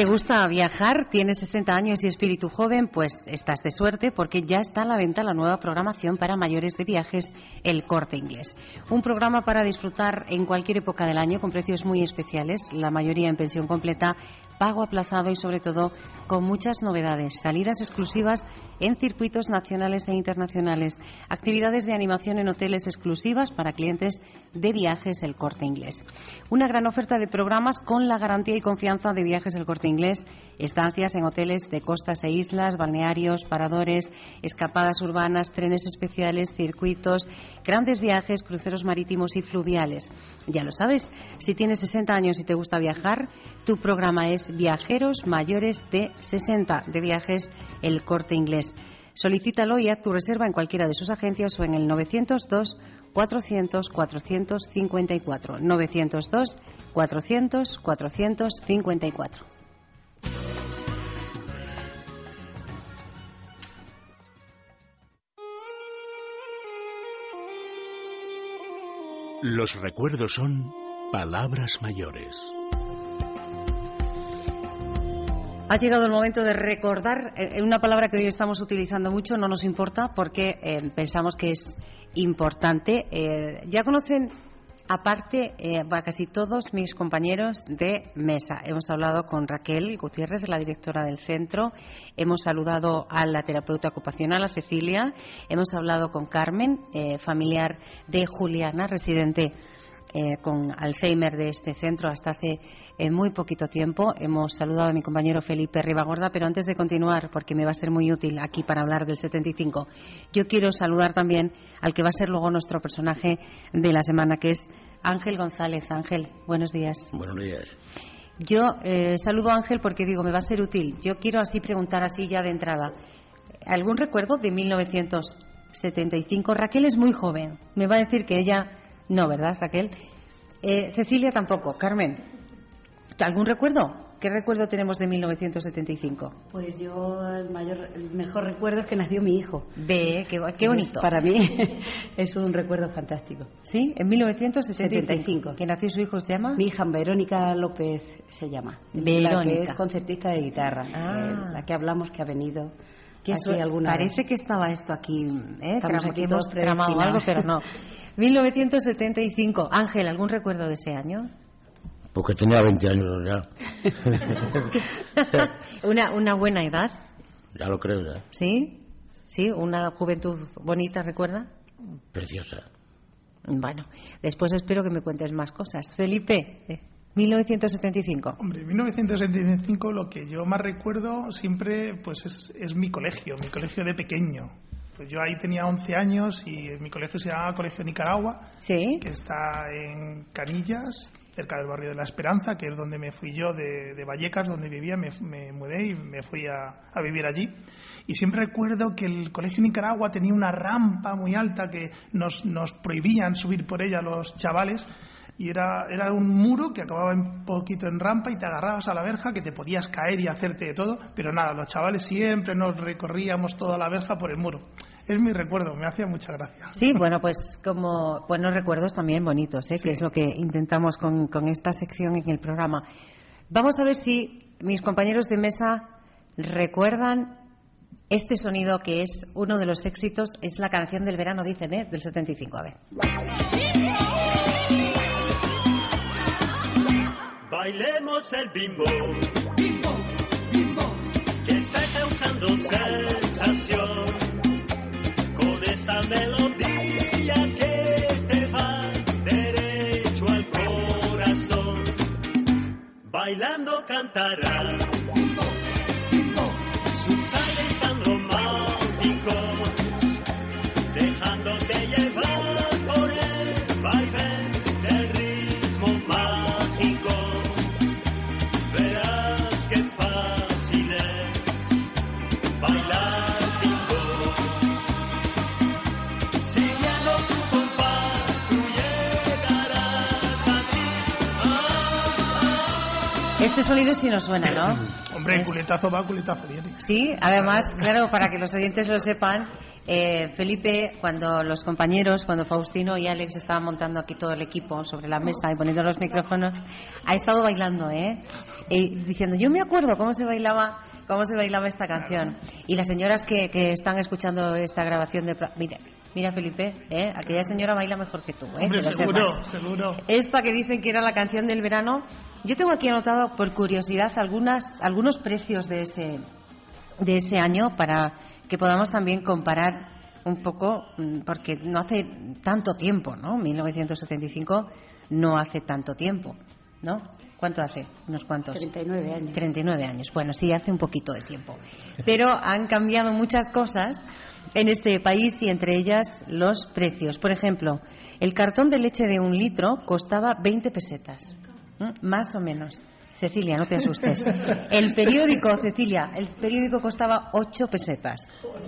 Speaker 1: ¿Te gusta viajar? ¿Tienes 60 años y espíritu joven? Pues estás de suerte porque ya está a la venta la nueva programación para mayores de viajes, El Corte Inglés. Un programa para disfrutar en cualquier época del año con precios muy especiales, la mayoría en pensión completa, pago aplazado y sobre todo con muchas novedades, salidas exclusivas en circuitos nacionales e internacionales, actividades de animación en hoteles exclusivas para clientes de viajes El Corte Inglés. Una gran oferta de programas con la garantía y confianza de viajes El Corte Inglés, estancias en hoteles de costas e islas, balnearios, paradores, escapadas urbanas, trenes especiales, circuitos, grandes viajes, cruceros marítimos y fluviales. Ya lo sabes, si tienes 60 años y te gusta viajar, tu programa es viajeros mayores de 60 de viajes El Corte Inglés. Solicítalo y haz tu reserva en cualquiera de sus agencias o en el 902 400 454 902 400 454.
Speaker 2: Los recuerdos son palabras mayores.
Speaker 1: Ha llegado el momento de recordar eh, una palabra que hoy estamos utilizando mucho, no nos importa porque eh, pensamos que es importante. Eh, ya conocen, aparte, casi todos mis compañeros de mesa. Hemos hablado con Raquel Gutiérrez, la directora del centro. Hemos saludado a la terapeuta ocupacional, a Cecilia. Hemos hablado con Carmen, familiar de Juliana, residente eh, con Alzheimer de este centro hasta hace eh, muy poquito tiempo. Hemos saludado a mi compañero Felipe Ribagorda, pero antes de continuar, porque me va a ser muy útil aquí para hablar del 75, yo quiero saludar también al que va a ser luego nuestro personaje de la semana, que es Ángel González. Ángel, buenos días.
Speaker 7: Buenos días.
Speaker 1: Yo eh, saludo a Ángel porque digo, me va a ser útil. Yo quiero así preguntar así ya de entrada. ¿Algún recuerdo de 1975? Raquel es muy joven. Me va a decir que ella no, ¿verdad, Raquel? Eh, Cecilia tampoco. Carmen, ¿algún recuerdo? ¿Qué recuerdo tenemos de 1975?
Speaker 5: Pues yo el mayor, el mejor recuerdo es que nació mi hijo.
Speaker 1: Ve, qué, qué bonito.
Speaker 5: Para mí *laughs* es un recuerdo fantástico.
Speaker 1: ¿Sí? En 1975. ¿Que nació su hijo se llama?
Speaker 5: Mi hija Verónica López se llama.
Speaker 1: Verónica.
Speaker 5: La que es concertista de guitarra.
Speaker 1: Ah.
Speaker 5: la que hablamos que ha venido.
Speaker 1: Que
Speaker 5: aquí
Speaker 1: eso-
Speaker 5: alguna
Speaker 1: parece
Speaker 5: vez.
Speaker 1: que estaba esto aquí, ¿eh?
Speaker 5: Estamos aquí
Speaker 1: hemos tramado algo, pero no. *laughs*
Speaker 5: predestinados.
Speaker 1: 1975. Ángel, ¿algún recuerdo de ese año?
Speaker 7: Porque tenía 20 años ya. *laughs*
Speaker 1: una, una buena edad,
Speaker 7: ya lo creo, ya.
Speaker 1: ¿sí? ¿Sí? Una juventud bonita, ¿recuerda?
Speaker 7: Preciosa.
Speaker 1: Bueno, después espero que me cuentes más cosas. Felipe, eh, 1975.
Speaker 6: Hombre, en 1975 lo que yo más recuerdo siempre pues es, es mi colegio, mi colegio de pequeño. Pues yo ahí tenía 11 años y mi colegio se llamaba Colegio Nicaragua,
Speaker 1: ¿Sí?
Speaker 6: que está en Canillas, cerca del barrio de La Esperanza, que es donde me fui yo de, de Vallecas, donde vivía, me, me mudé y me fui a, a vivir allí. Y siempre recuerdo que el Colegio Nicaragua tenía una rampa muy alta que nos, nos prohibían subir por ella los chavales. Y era, era un muro que acababa un poquito en rampa y te agarrabas a la verja que te podías caer y hacerte de todo. Pero nada, los chavales siempre nos recorríamos toda la verja por el muro. Es mi recuerdo, me hacía mucha gracia.
Speaker 1: Sí, bueno, pues como buenos recuerdos también bonitos, ¿eh? que es lo que intentamos con, con esta sección en el programa. Vamos a ver si mis compañeros de mesa recuerdan este sonido que es uno de los éxitos, es la canción del verano, dicen, ¿eh? del 75. A ver.
Speaker 8: Bailemos el bimbo. Bimbo, bimbo. Que está causando sensación. Con esta melodía que te va derecho al corazón. Bailando cantará. Bimbo, bimbo. Sus
Speaker 1: Este sonido sí nos suena, ¿no? *clears throat*
Speaker 6: Hombre,
Speaker 1: Es-
Speaker 6: culetazo va, culetazo viene.
Speaker 1: Sí, además, claro, para que los oyentes lo sepan, eh, Felipe, cuando los compañeros, cuando Faustino y Alex estaban montando aquí todo el equipo sobre la mesa y poniendo los micrófonos, ha estado bailando, ¿eh? Diciendo, yo me acuerdo cómo se bailaba cómo se bailaba esta canción. Y las señoras que, que están escuchando esta grabación de... Mira, mira Felipe, ¿eh? aquella señora baila mejor que tú, ¿eh?
Speaker 6: Hombre, seguro, seguro.
Speaker 1: Esta que dicen que era la canción del verano, yo tengo aquí anotado por curiosidad algunas, algunos precios de ese, de ese año para que podamos también comparar un poco, mm, porque no hace tanto tiempo, ¿no? 1975 no hace tanto tiempo, ¿no? ¿Cuánto hace? ¿Unos cuantos?
Speaker 5: 39 años.
Speaker 1: 39 años. Bueno, sí, hace un poquito de tiempo. Pero han cambiado muchas cosas en este país y entre ellas los precios. Por ejemplo, el cartón de leche de un litro costaba 20 pesetas. Más o menos. Cecilia, no te asustes. El periódico, Cecilia, el periódico costaba 8 pesetas.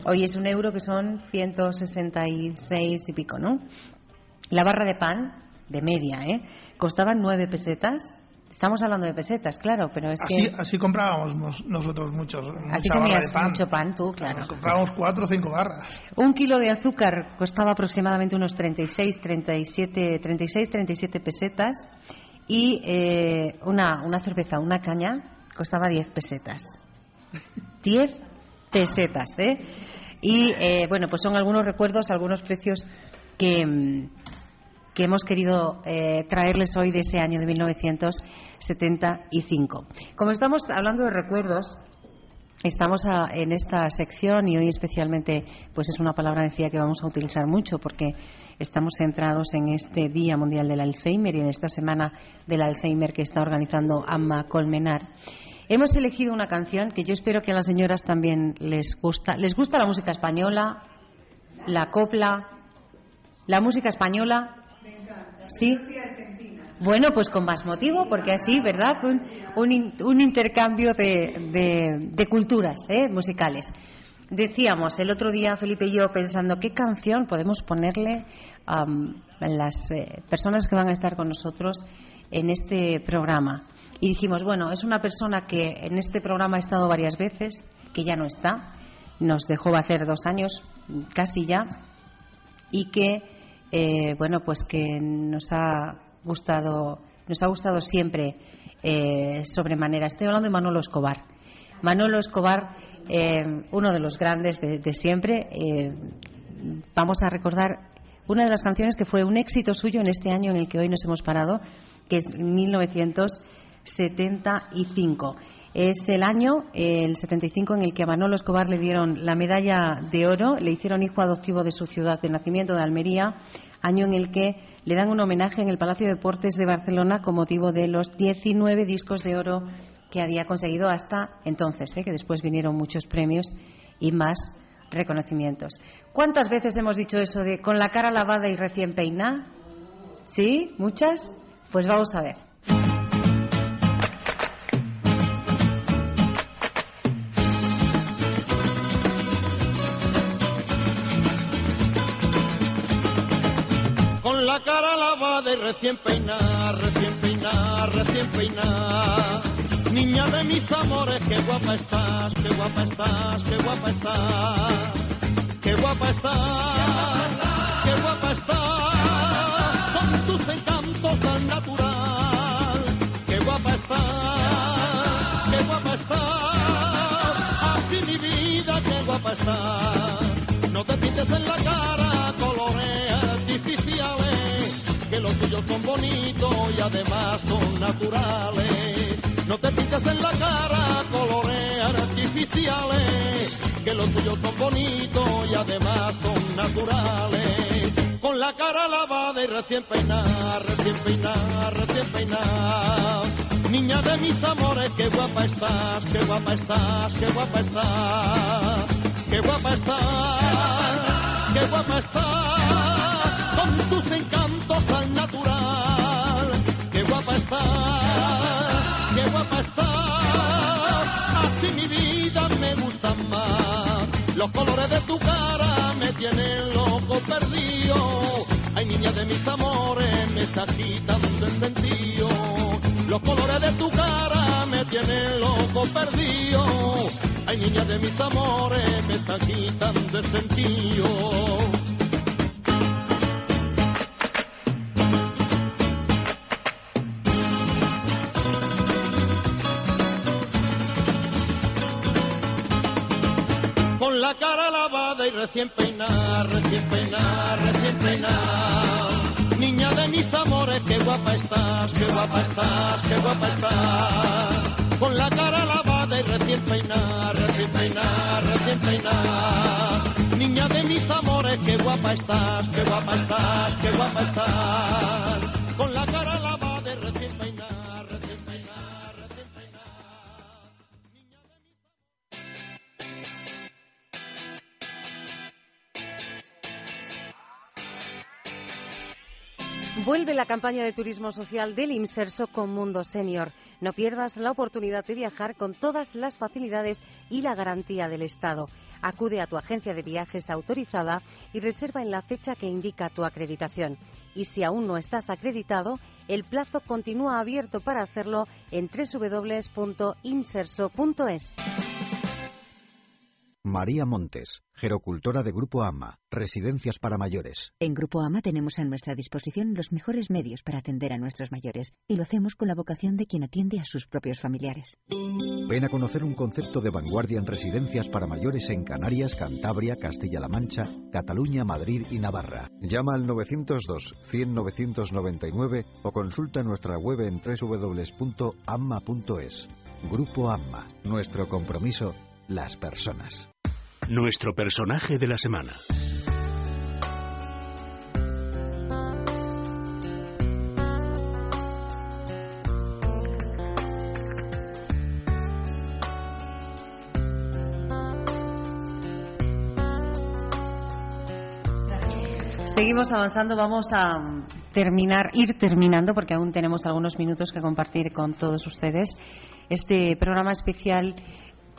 Speaker 1: Hoy es un euro que son 166 y pico, ¿no? La barra de pan, de media, ¿eh? Costaba 9 pesetas. Estamos hablando de pesetas, claro, pero es
Speaker 6: Así,
Speaker 1: que...
Speaker 6: así comprábamos mos- nosotros muchos.
Speaker 1: Así comías
Speaker 6: pan.
Speaker 1: mucho pan tú, claro.
Speaker 6: Nos comprábamos cuatro o cinco barras.
Speaker 1: Un kilo de azúcar costaba aproximadamente unos 36, 37, 36, 37 pesetas y eh, una, una cerveza, una caña, costaba 10 pesetas. 10 pesetas, ¿eh? Y eh, bueno, pues son algunos recuerdos, algunos precios que, mm, que hemos querido eh, traerles hoy de ese año de 1975. Como estamos hablando de recuerdos, Estamos a- en esta sección y hoy especialmente, pues es una palabra decía que vamos a utilizar mucho porque estamos centrados en este Día Mundial del Alzheimer y en esta semana del Alzheimer que está organizando Amma Colmenar. Hemos elegido una canción que yo espero que a las señoras también les gusta. ¿Les gusta la música española? ¿La copla? ¿La música española? ¿Sí? Bueno, pues con más motivo, porque así, ¿verdad? Un, un un intercambio de culturas ¿eh? musicales. decíamos el otro día, Felipe y yo, pensando qué canción podemos ponerle a las eh, personas que van a estar con nosotros en este programa. Y dijimos, bueno, es una persona que en este programa ha estado varias veces, que ya no está, nos dejó hacer dos años, casi ya, y que, eh, bueno, pues que nos ha gustado, nos ha gustado siempre eh, sobremanera. Estoy hablando de Manolo Escobar. Manolo Escobar, eh, uno de los grandes de, siempre. eh, vamos a recordar una de las canciones que fue un éxito suyo en este año en el que hoy nos hemos parado, que es 1975. Es el año, el 75, en el que a Manolo Escobar le dieron la medalla de oro, le hicieron hijo adoptivo de su ciudad de nacimiento, de Almería, año en el que le dan un homenaje en el Palacio de Deportes de Barcelona con motivo de los 19 discos de oro que había conseguido hasta entonces, ¿eh? que después vinieron muchos premios y más reconocimientos. ¿Cuántas veces hemos dicho eso de con la cara lavada y recién peinada? ¿Sí? ¿Muchas? Pues vamos a ver.
Speaker 9: La cara lavada y recién peinada, recién peinada, recién peinada. Niña de mis amores, qué guapa estás, qué guapa estás, qué guapa estás. Qué guapa estás, qué guapa estás. Con tus encantos al natural. Qué guapa estás, qué guapa estás. Así mi vida, qué guapa estás. No te pintes en la cara colores artificiales, que los tuyos son bonitos y además son naturales. No te pintes en la cara colores artificiales, que los tuyos son bonitos y además son naturales. Con la cara lavada y recién peinada, recién peinada, recién peinada. Niña de mis amores, qué guapa estás, qué guapa estás, qué guapa estás. Qué guapa estás, qué guapa estás, con tus encantos guapa estás, así mi vida me gusta más. Los colores de tu cara me tienen loco perdido. Ay, niña de mis amores, me está quitando el sentido. Los colores de tu cara me tienen loco perdido. Ay, niña de mis amores, me está quitando el sentido. Recién peinada, recién peinada, recién peinada. Niña de mis amores, qué guapa estás, qué guapa estás, qué guapa estás. Con la cara lavada y recién peinada, recién peinada, recién peinada. Niña de mis amores, qué guapa estás, qué guapa estás, qué guapa estás. Con la cara lavada
Speaker 1: Vuelve la campaña de turismo social del Inserso con Mundo Senior. No pierdas la oportunidad de viajar con todas las facilidades y la garantía del Estado. Acude a tu agencia de viajes autorizada y reserva en la fecha que indica tu acreditación. Y si aún no estás acreditado, el plazo continúa abierto para hacerlo en www.inserso.es.
Speaker 10: María Montes, gerocultora de Grupo AMA, Residencias para Mayores.
Speaker 11: En Grupo AMA tenemos a nuestra disposición los mejores medios para atender a nuestros mayores y lo hacemos con la vocación de quien atiende a sus propios familiares.
Speaker 10: Ven a conocer un concepto de vanguardia en residencias para mayores en Canarias, Cantabria, Castilla-La Mancha, Cataluña, Madrid y Navarra. Llama al 902 100 999 o consulta nuestra web en www.amma.es. Grupo AMMA. Nuestro compromiso, las personas.
Speaker 2: Nuestro personaje de la semana.
Speaker 1: Seguimos avanzando, vamos a terminar, ir terminando, porque aún tenemos algunos minutos que compartir con todos ustedes. Este programa especial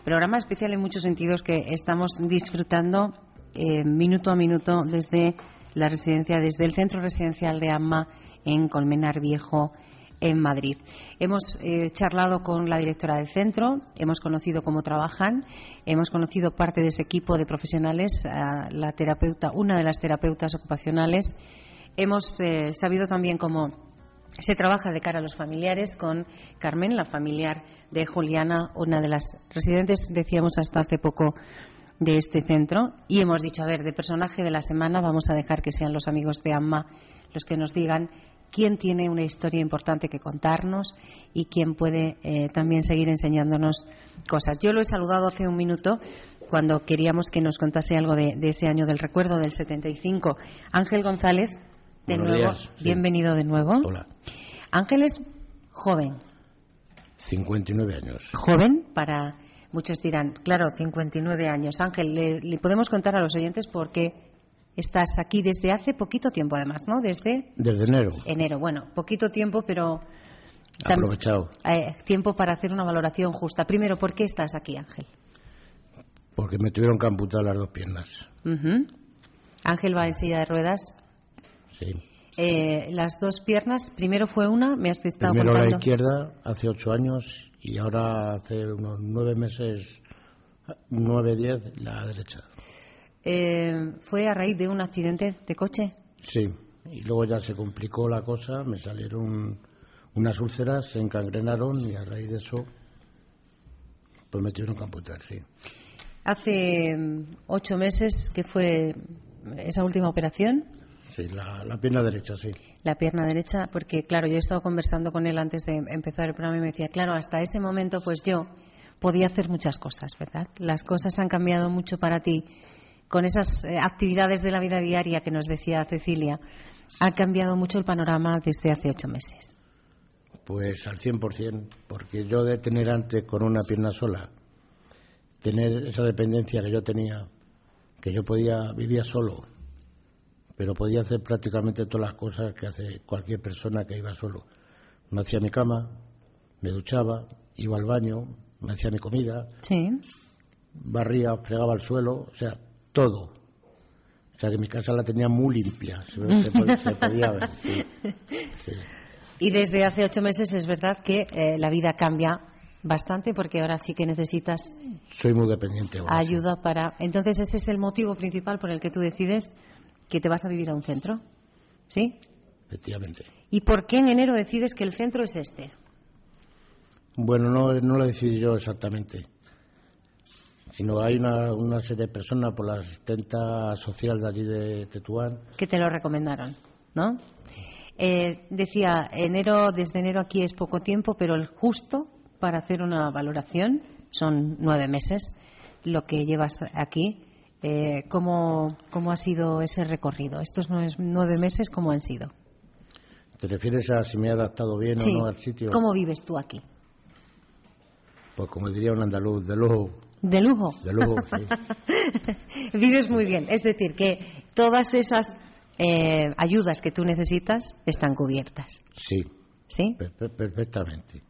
Speaker 1: Programa especial en muchos sentidos que estamos disfrutando eh, minuto a minuto desde la residencia, desde el centro residencial de AMMA en Colmenar Viejo, en Madrid. Hemos eh, charlado con la directora del centro, hemos conocido cómo trabajan, hemos conocido parte de ese equipo de profesionales, la terapeuta, una de las terapeutas ocupacionales. Hemos eh, sabido también cómo se trabaja de cara a los familiares con Carmen, la familiar de Juliana, una de las residentes, decíamos hasta hace poco, de este centro. Y hemos dicho, a ver, de personaje de la semana vamos a dejar que sean los amigos de AMMA los que nos digan quién tiene una historia importante que contarnos y quién puede eh, también seguir enseñándonos cosas. Yo lo he saludado hace un minuto cuando queríamos que nos contase algo de, de ese año del recuerdo del 75. Ángel González, de
Speaker 7: Buenos
Speaker 1: nuevo,
Speaker 7: días, sí.
Speaker 1: bienvenido de nuevo.
Speaker 7: Hola.
Speaker 1: Ángel es joven,
Speaker 7: 59 años.
Speaker 1: joven para muchos dirán, claro, 59 años. Ángel, le, le podemos contar a los oyentes por qué estás aquí desde hace poquito tiempo, además, ¿no? Desde
Speaker 7: Desde enero.
Speaker 1: enero. Bueno, poquito tiempo, pero
Speaker 7: Aprovechado.
Speaker 1: eh, tiempo para hacer una valoración justa. Primero, ¿por qué estás aquí, Ángel?
Speaker 7: Porque me tuvieron que amputar las dos piernas.
Speaker 1: Ángel va en silla de ruedas.
Speaker 7: Sí.
Speaker 1: Eh, las dos piernas, primero fue una, me has estado
Speaker 7: Primero la izquierda, hace ocho años, y ahora hace unos nueve meses, nueve, diez, la derecha.
Speaker 1: Eh, fue a raíz de un accidente de coche.
Speaker 7: Sí. Y luego ya se complicó la cosa, me salieron unas úlceras, se encangrenaron y a raíz de eso, pues me tuvieron que amputar, sí.
Speaker 1: Hace mm, ocho meses que fue esa última operación,
Speaker 7: Sí, la, la pierna derecha, sí.
Speaker 1: la pierna derecha, porque claro, yo he estado conversando con él antes de empezar el programa y me decía, claro, hasta ese momento pues yo podía hacer muchas cosas, ¿verdad? Las cosas han cambiado mucho para ti con esas eh, actividades de la vida diaria que nos decía Cecilia. Ha cambiado mucho el panorama desde hace ocho meses.
Speaker 7: Pues al 100%, porque yo de tener antes con una pierna sola, tener esa dependencia que yo tenía, que yo podía, vivía solo, pero podía hacer prácticamente todas las cosas que hace cualquier persona que iba solo. Me hacía mi cama, me duchaba, iba al baño, me hacía mi comida,
Speaker 1: Sí.
Speaker 7: barría, fregaba el suelo, o sea, todo. O sea que mi casa la tenía muy limpia, se, se pod- se podía ver. sí. Sí.
Speaker 1: Y desde hace ocho meses es verdad que eh, la vida cambia bastante porque ahora sí que necesitas
Speaker 7: Soy muy dependiente ahora. sí.
Speaker 1: ayuda para. Entonces ese es el motivo principal por el que tú decides que te vas a vivir a un centro, ¿sí?
Speaker 7: Efectivamente.
Speaker 1: ¿Y por qué en enero decides que el centro es este?
Speaker 7: Bueno, no, no lo decidí yo exactamente, sino hay una, una serie de personas por la asistenta social de allí de Tetuán.
Speaker 1: Que te lo recomendaron, ¿no? Eh, decía enero desde enero aquí es poco tiempo, pero el justo para hacer una valoración son nueve meses. Lo que llevas aquí, eh, ¿cómo, ¿cómo ha sido ese recorrido? Estos nueve, meses, ¿cómo han sido?
Speaker 7: ¿Te refieres a si me he adaptado bien
Speaker 1: Sí.
Speaker 7: o no al sitio?
Speaker 1: ¿Cómo vives tú aquí?
Speaker 7: Pues como diría un andaluz, de lujo.
Speaker 1: De lujo.
Speaker 7: De lujo, sí. *laughs*
Speaker 1: Vives muy bien. Es decir, que todas esas eh, ayudas que tú necesitas están cubiertas.
Speaker 7: Sí,
Speaker 1: ¿Sí?
Speaker 7: per- perfectamente.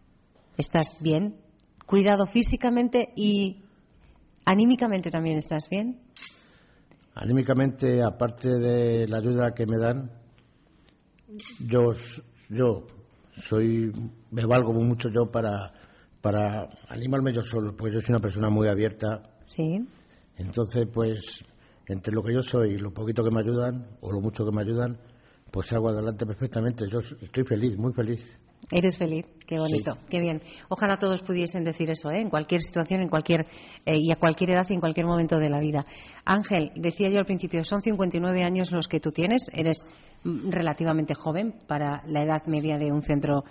Speaker 1: ¿Estás bien? Cuidado físicamente y anímicamente también estás bien.
Speaker 7: Anímicamente, aparte de la ayuda que me dan, yo, yo soy, me valgo mucho yo para, para animarme yo solo, pues yo soy una persona muy abierta.
Speaker 1: Sí.
Speaker 7: Entonces, pues, entre lo que yo soy y lo poquito que me ayudan, o lo mucho que me ayudan, pues salgo adelante perfectamente. Yo estoy feliz, muy feliz.
Speaker 1: Eres feliz, qué bonito, qué bien. Ojalá todos pudiesen decir eso, ¿eh? en cualquier situación, en cualquier eh, y a cualquier edad y en cualquier momento de la vida. Ángel, decía yo al principio, son 59 años los que tú tienes, eres mm, relativamente joven para la edad media de un centro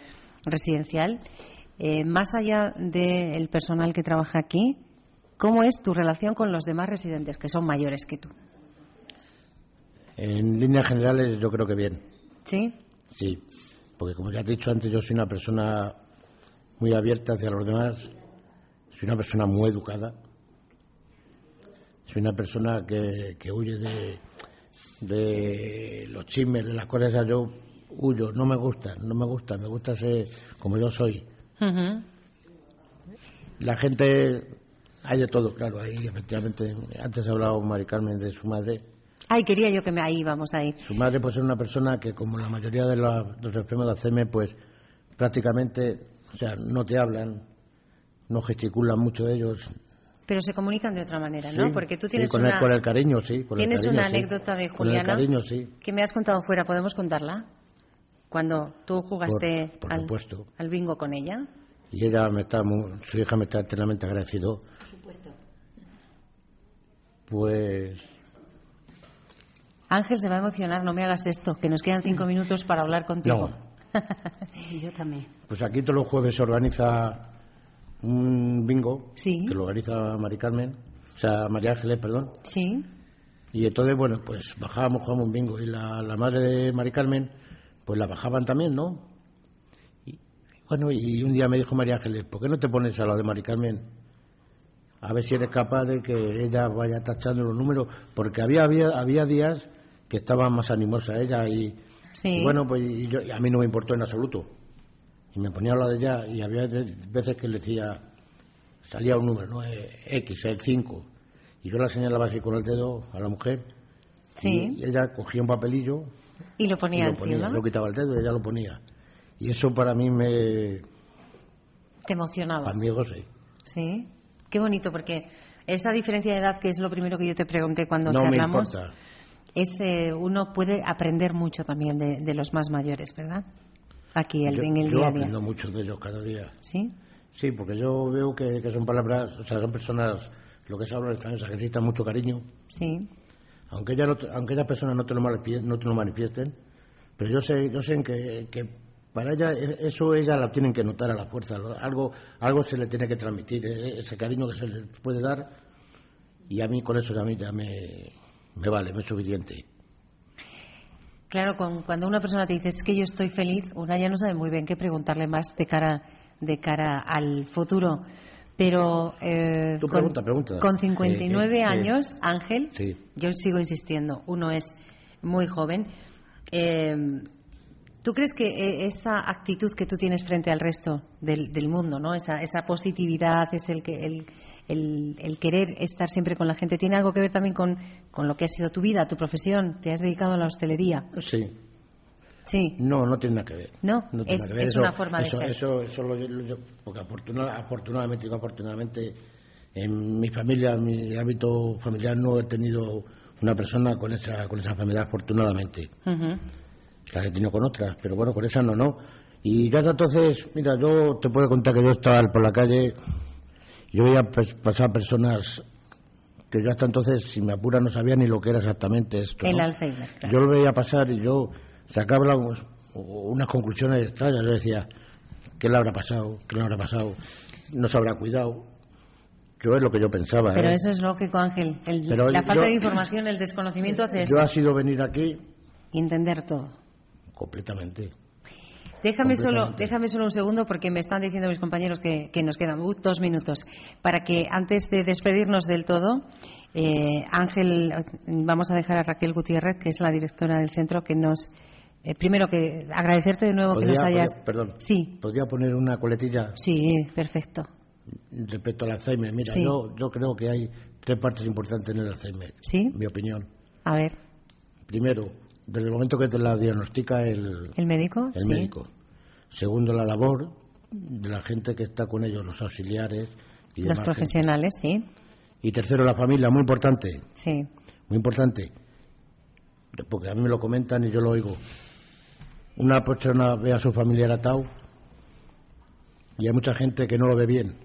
Speaker 1: residencial. Eh, más allá del personal que trabaja aquí, ¿cómo es tu relación con los demás residentes que son mayores que tú?
Speaker 7: En líneas generales, yo creo que bien.
Speaker 1: ¿Sí?
Speaker 7: Sí, porque como ya he dicho antes, yo soy una persona muy abierta hacia los demás, soy una persona muy educada, soy una persona que, que huye de, de los chismes, de las cosas yo huyo, no me gusta, no me gusta, me gusta ser como yo soy. La gente Hay de todo, claro, ahí efectivamente. Antes ha hablado Mari Carmen de su madre.
Speaker 1: Ay, quería yo que me ahí vamos ahí.
Speaker 7: Su madre pues es una persona que como la mayoría de, la- de los enfermos de Alzheimer pues prácticamente, o sea, no te hablan, no gesticulan mucho de ellos.
Speaker 1: Pero se comunican de otra manera, ¿no?
Speaker 7: Sí,
Speaker 1: Porque tú
Speaker 7: sí,
Speaker 1: tienes
Speaker 7: con,
Speaker 1: una
Speaker 7: el, con el cariño, sí. Con el
Speaker 1: tienes
Speaker 7: cariño,
Speaker 1: una
Speaker 7: sí.
Speaker 1: anécdota de
Speaker 7: Con el
Speaker 1: Juliana
Speaker 7: cariño, sí.
Speaker 1: que me has contado fuera. ¿Podemos contarla? Cuando tú jugaste
Speaker 7: Por- por
Speaker 1: al,
Speaker 7: supuesto.
Speaker 1: al bingo con ella.
Speaker 7: Y ella me está, muy- su hija me está eternamente agradecido. Pues
Speaker 1: Ángel se va a emocionar, no me hagas esto, que nos quedan cinco minutos para hablar contigo. *laughs*
Speaker 5: Yo también.
Speaker 7: Pues aquí todos los jueves se organiza un bingo
Speaker 1: Sí.
Speaker 7: que lo organiza Mari Carmen, o sea, María Ángeles, perdón.
Speaker 1: Sí.
Speaker 7: Y entonces, bueno, pues bajábamos, jugábamos un bingo. Y la, la madre de Mari Carmen, pues la bajaban también, ¿no? Y, bueno, y un día me dijo María Ángeles, ¿por qué no te pones a la de Mari Carmen? A ver si eres capaz de que ella vaya tachando los números. Porque había, había, había días que estaba más animosa ella y,
Speaker 1: Sí.
Speaker 7: y bueno, pues y yo- y a mí no me importó en absoluto. Y me ponía a hablar de ella y había veces que le decía, salía un número, ¿no? Eh, X, el 5. Y yo la señalaba así con el dedo a la mujer.
Speaker 1: Sí.
Speaker 7: Y ella cogía un papelillo
Speaker 1: Y lo
Speaker 7: y
Speaker 1: ponía
Speaker 7: lo ponía.
Speaker 1: encima.
Speaker 7: Yo quitaba el dedo y ella lo ponía. Y eso para mí me...
Speaker 1: Te emocionaba.
Speaker 7: Amigos, sí.
Speaker 1: Sí. Qué bonito, porque esa diferencia de edad, que es lo primero que yo te pregunté cuando
Speaker 7: No me
Speaker 1: charlamos,
Speaker 7: importa.
Speaker 1: Es eh, uno puede aprender mucho también de, de los más mayores, ¿verdad? Aquí el,
Speaker 7: yo
Speaker 1: en el
Speaker 7: yo
Speaker 1: día a
Speaker 7: aprendo
Speaker 1: día.
Speaker 7: mucho de ellos cada día.
Speaker 1: ¿Sí?
Speaker 7: Sí, porque yo veo que, que son palabras, o sea, son personas, lo que se habla que necesitan mucho cariño.
Speaker 1: Sí.
Speaker 7: aunque ella no aunque esas personas no te lo manifiesten, no te lo manifiesten pero yo sé yo sé que, que para ella e- eso ella la tienen que notar a la fuerza algo algo se le tiene que transmitir e- ese cariño que se le puede dar y a mí con eso a mí ya me, me vale me es suficiente
Speaker 1: Claro, con- cuando una persona te dice es que yo estoy feliz, una ya no sabe muy bien qué preguntarle más de cara, de cara al futuro. Pero eh,
Speaker 7: Tú
Speaker 1: con,
Speaker 7: pregunta, pregunta.
Speaker 1: con 59
Speaker 7: Eh, eh, eh.
Speaker 1: años, Ángel,
Speaker 7: sí
Speaker 1: yo sigo insistiendo, uno es muy joven. eh, ¿Tú crees que eh, esa actitud que tú tienes frente al resto del, del mundo, ¿no? esa, esa positividad, es el, que, el, el- el querer estar siempre con la gente, tiene algo que ver también con, con lo que ha sido tu vida, tu profesión? ¿Te has dedicado a la hostelería?
Speaker 7: sí
Speaker 1: Sí.
Speaker 7: no no tiene nada que ver
Speaker 1: No,
Speaker 7: No tiene
Speaker 1: es,
Speaker 7: nada que ver.
Speaker 1: es
Speaker 7: Eso-
Speaker 1: una forma de
Speaker 7: eso,
Speaker 1: ser.
Speaker 7: Eso, eso lo, lo- yo- porque afortuna- afortunadamente, afortunadamente, en mi familia, en mi ámbito familiar, no he tenido una persona con esa, con esa enfermedad, afortunadamente.
Speaker 1: Ujú.
Speaker 7: La he tenido con otras, pero bueno, con esa no, no. Y ya hasta entonces, mira, yo te puedo contar que yo estaba por la calle, yo veía pasar personas que yo hasta entonces, si me apura, no sabía ni lo que era exactamente esto.
Speaker 1: El
Speaker 7: ¿no?
Speaker 1: Alzheimer. claro.
Speaker 7: Yo lo veía pasar y yo sacaba unas conclusiones extrañas. Yo decía, ¿qué le habrá pasado? ¿Qué le habrá pasado? ¿No se habrá cuidado? Yo es lo que yo pensaba.
Speaker 1: Pero
Speaker 7: ¿eh?
Speaker 1: eso es lógico, Ángel. El- la falta
Speaker 7: yo-
Speaker 1: de información, el desconocimiento hace eso.
Speaker 7: Yo ha sido venir aquí
Speaker 1: Y entender todo.
Speaker 7: completamente.
Speaker 1: Déjame solo, déjame solo un segundo porque me están diciendo mis compañeros que, que nos quedan uh, dos minutos para que antes de despedirnos del todo, eh, Ángel, vamos a dejar a Raquel Gutiérrez, que es la directora del centro, que nos eh, primero que agradecerte de nuevo que nos hayas.
Speaker 7: podría- perdón.
Speaker 1: Sí,
Speaker 7: ¿Podría poner una coletilla
Speaker 1: sí, perfecto.
Speaker 7: respecto al Alzheimer? Mira,
Speaker 1: Sí.
Speaker 7: yo, yo creo que hay tres partes importantes en el Alzheimer.
Speaker 1: Sí.
Speaker 7: Mi opinión.
Speaker 1: A ver,
Speaker 7: Primero, desde el momento que te la diagnostica el,
Speaker 1: el médico.
Speaker 7: el
Speaker 1: sí.
Speaker 7: médico. Segundo, la labor de la gente que está con ellos, los auxiliares y
Speaker 1: Los
Speaker 7: demás gente.
Speaker 1: profesionales, sí,
Speaker 7: Y tercero, la familia, muy importante,
Speaker 1: sí.
Speaker 7: muy importante, porque a mí me lo comentan y yo lo oigo. Una persona ve a su familiar atado y hay mucha gente que no lo ve bien,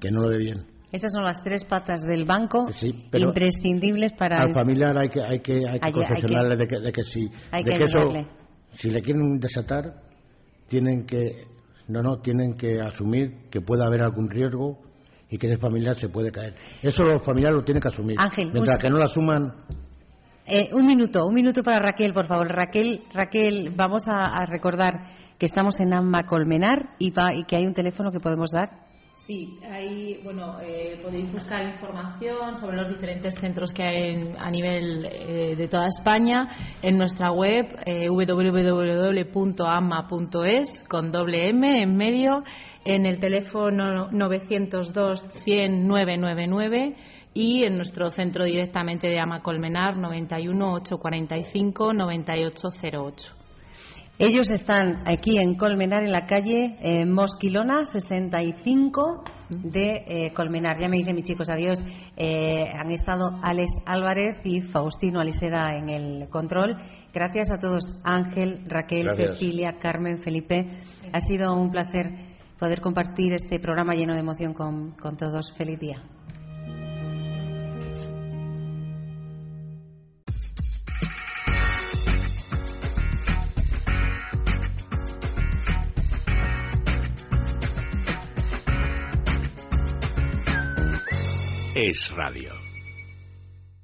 Speaker 7: que no lo ve bien.
Speaker 1: Esas son las tres patas del banco
Speaker 7: Sí, pero
Speaker 1: imprescindibles para
Speaker 7: Al familiar hay que, hay que, hay que
Speaker 1: Hay que- hay que-
Speaker 7: confesionarle de que, de que si,
Speaker 1: hay
Speaker 7: de
Speaker 1: que
Speaker 7: eso, si le quieren desatar, tienen que, no, no, tienen que asumir que puede haber algún riesgo y que ese familiar se puede caer. Eso los familiares lo tienen que asumir.
Speaker 1: Ángel,
Speaker 7: Mientras que no lo asuman,
Speaker 1: Eh, un minuto, un minuto para Raquel, por favor. Raquel, Raquel, vamos a, a recordar que estamos en AMMA Colmenar y, va- y que hay un teléfono que podemos dar.
Speaker 3: Sí, ahí bueno, eh, podéis buscar información sobre los diferentes centros que hay en- a nivel eh, de toda España en nuestra web eh, www.ama.es con doble M en medio, en el teléfono 902 100 999 y en nuestro centro directamente de Ama Colmenar 91 845 9808.
Speaker 1: Ellos están aquí en Colmenar, en la calle eh, Mosquilona 65 de eh, Colmenar. Ya me dicen mis chicos adiós. Eh, han estado Alex Álvarez y Faustino Aliseda en el control. Gracias a todos, Ángel, Raquel,
Speaker 7: Gracias.
Speaker 1: Cecilia, Carmen, Felipe. Ha sido un placer poder compartir este programa lleno de emoción con, con todos. Feliz día.
Speaker 2: Es radio.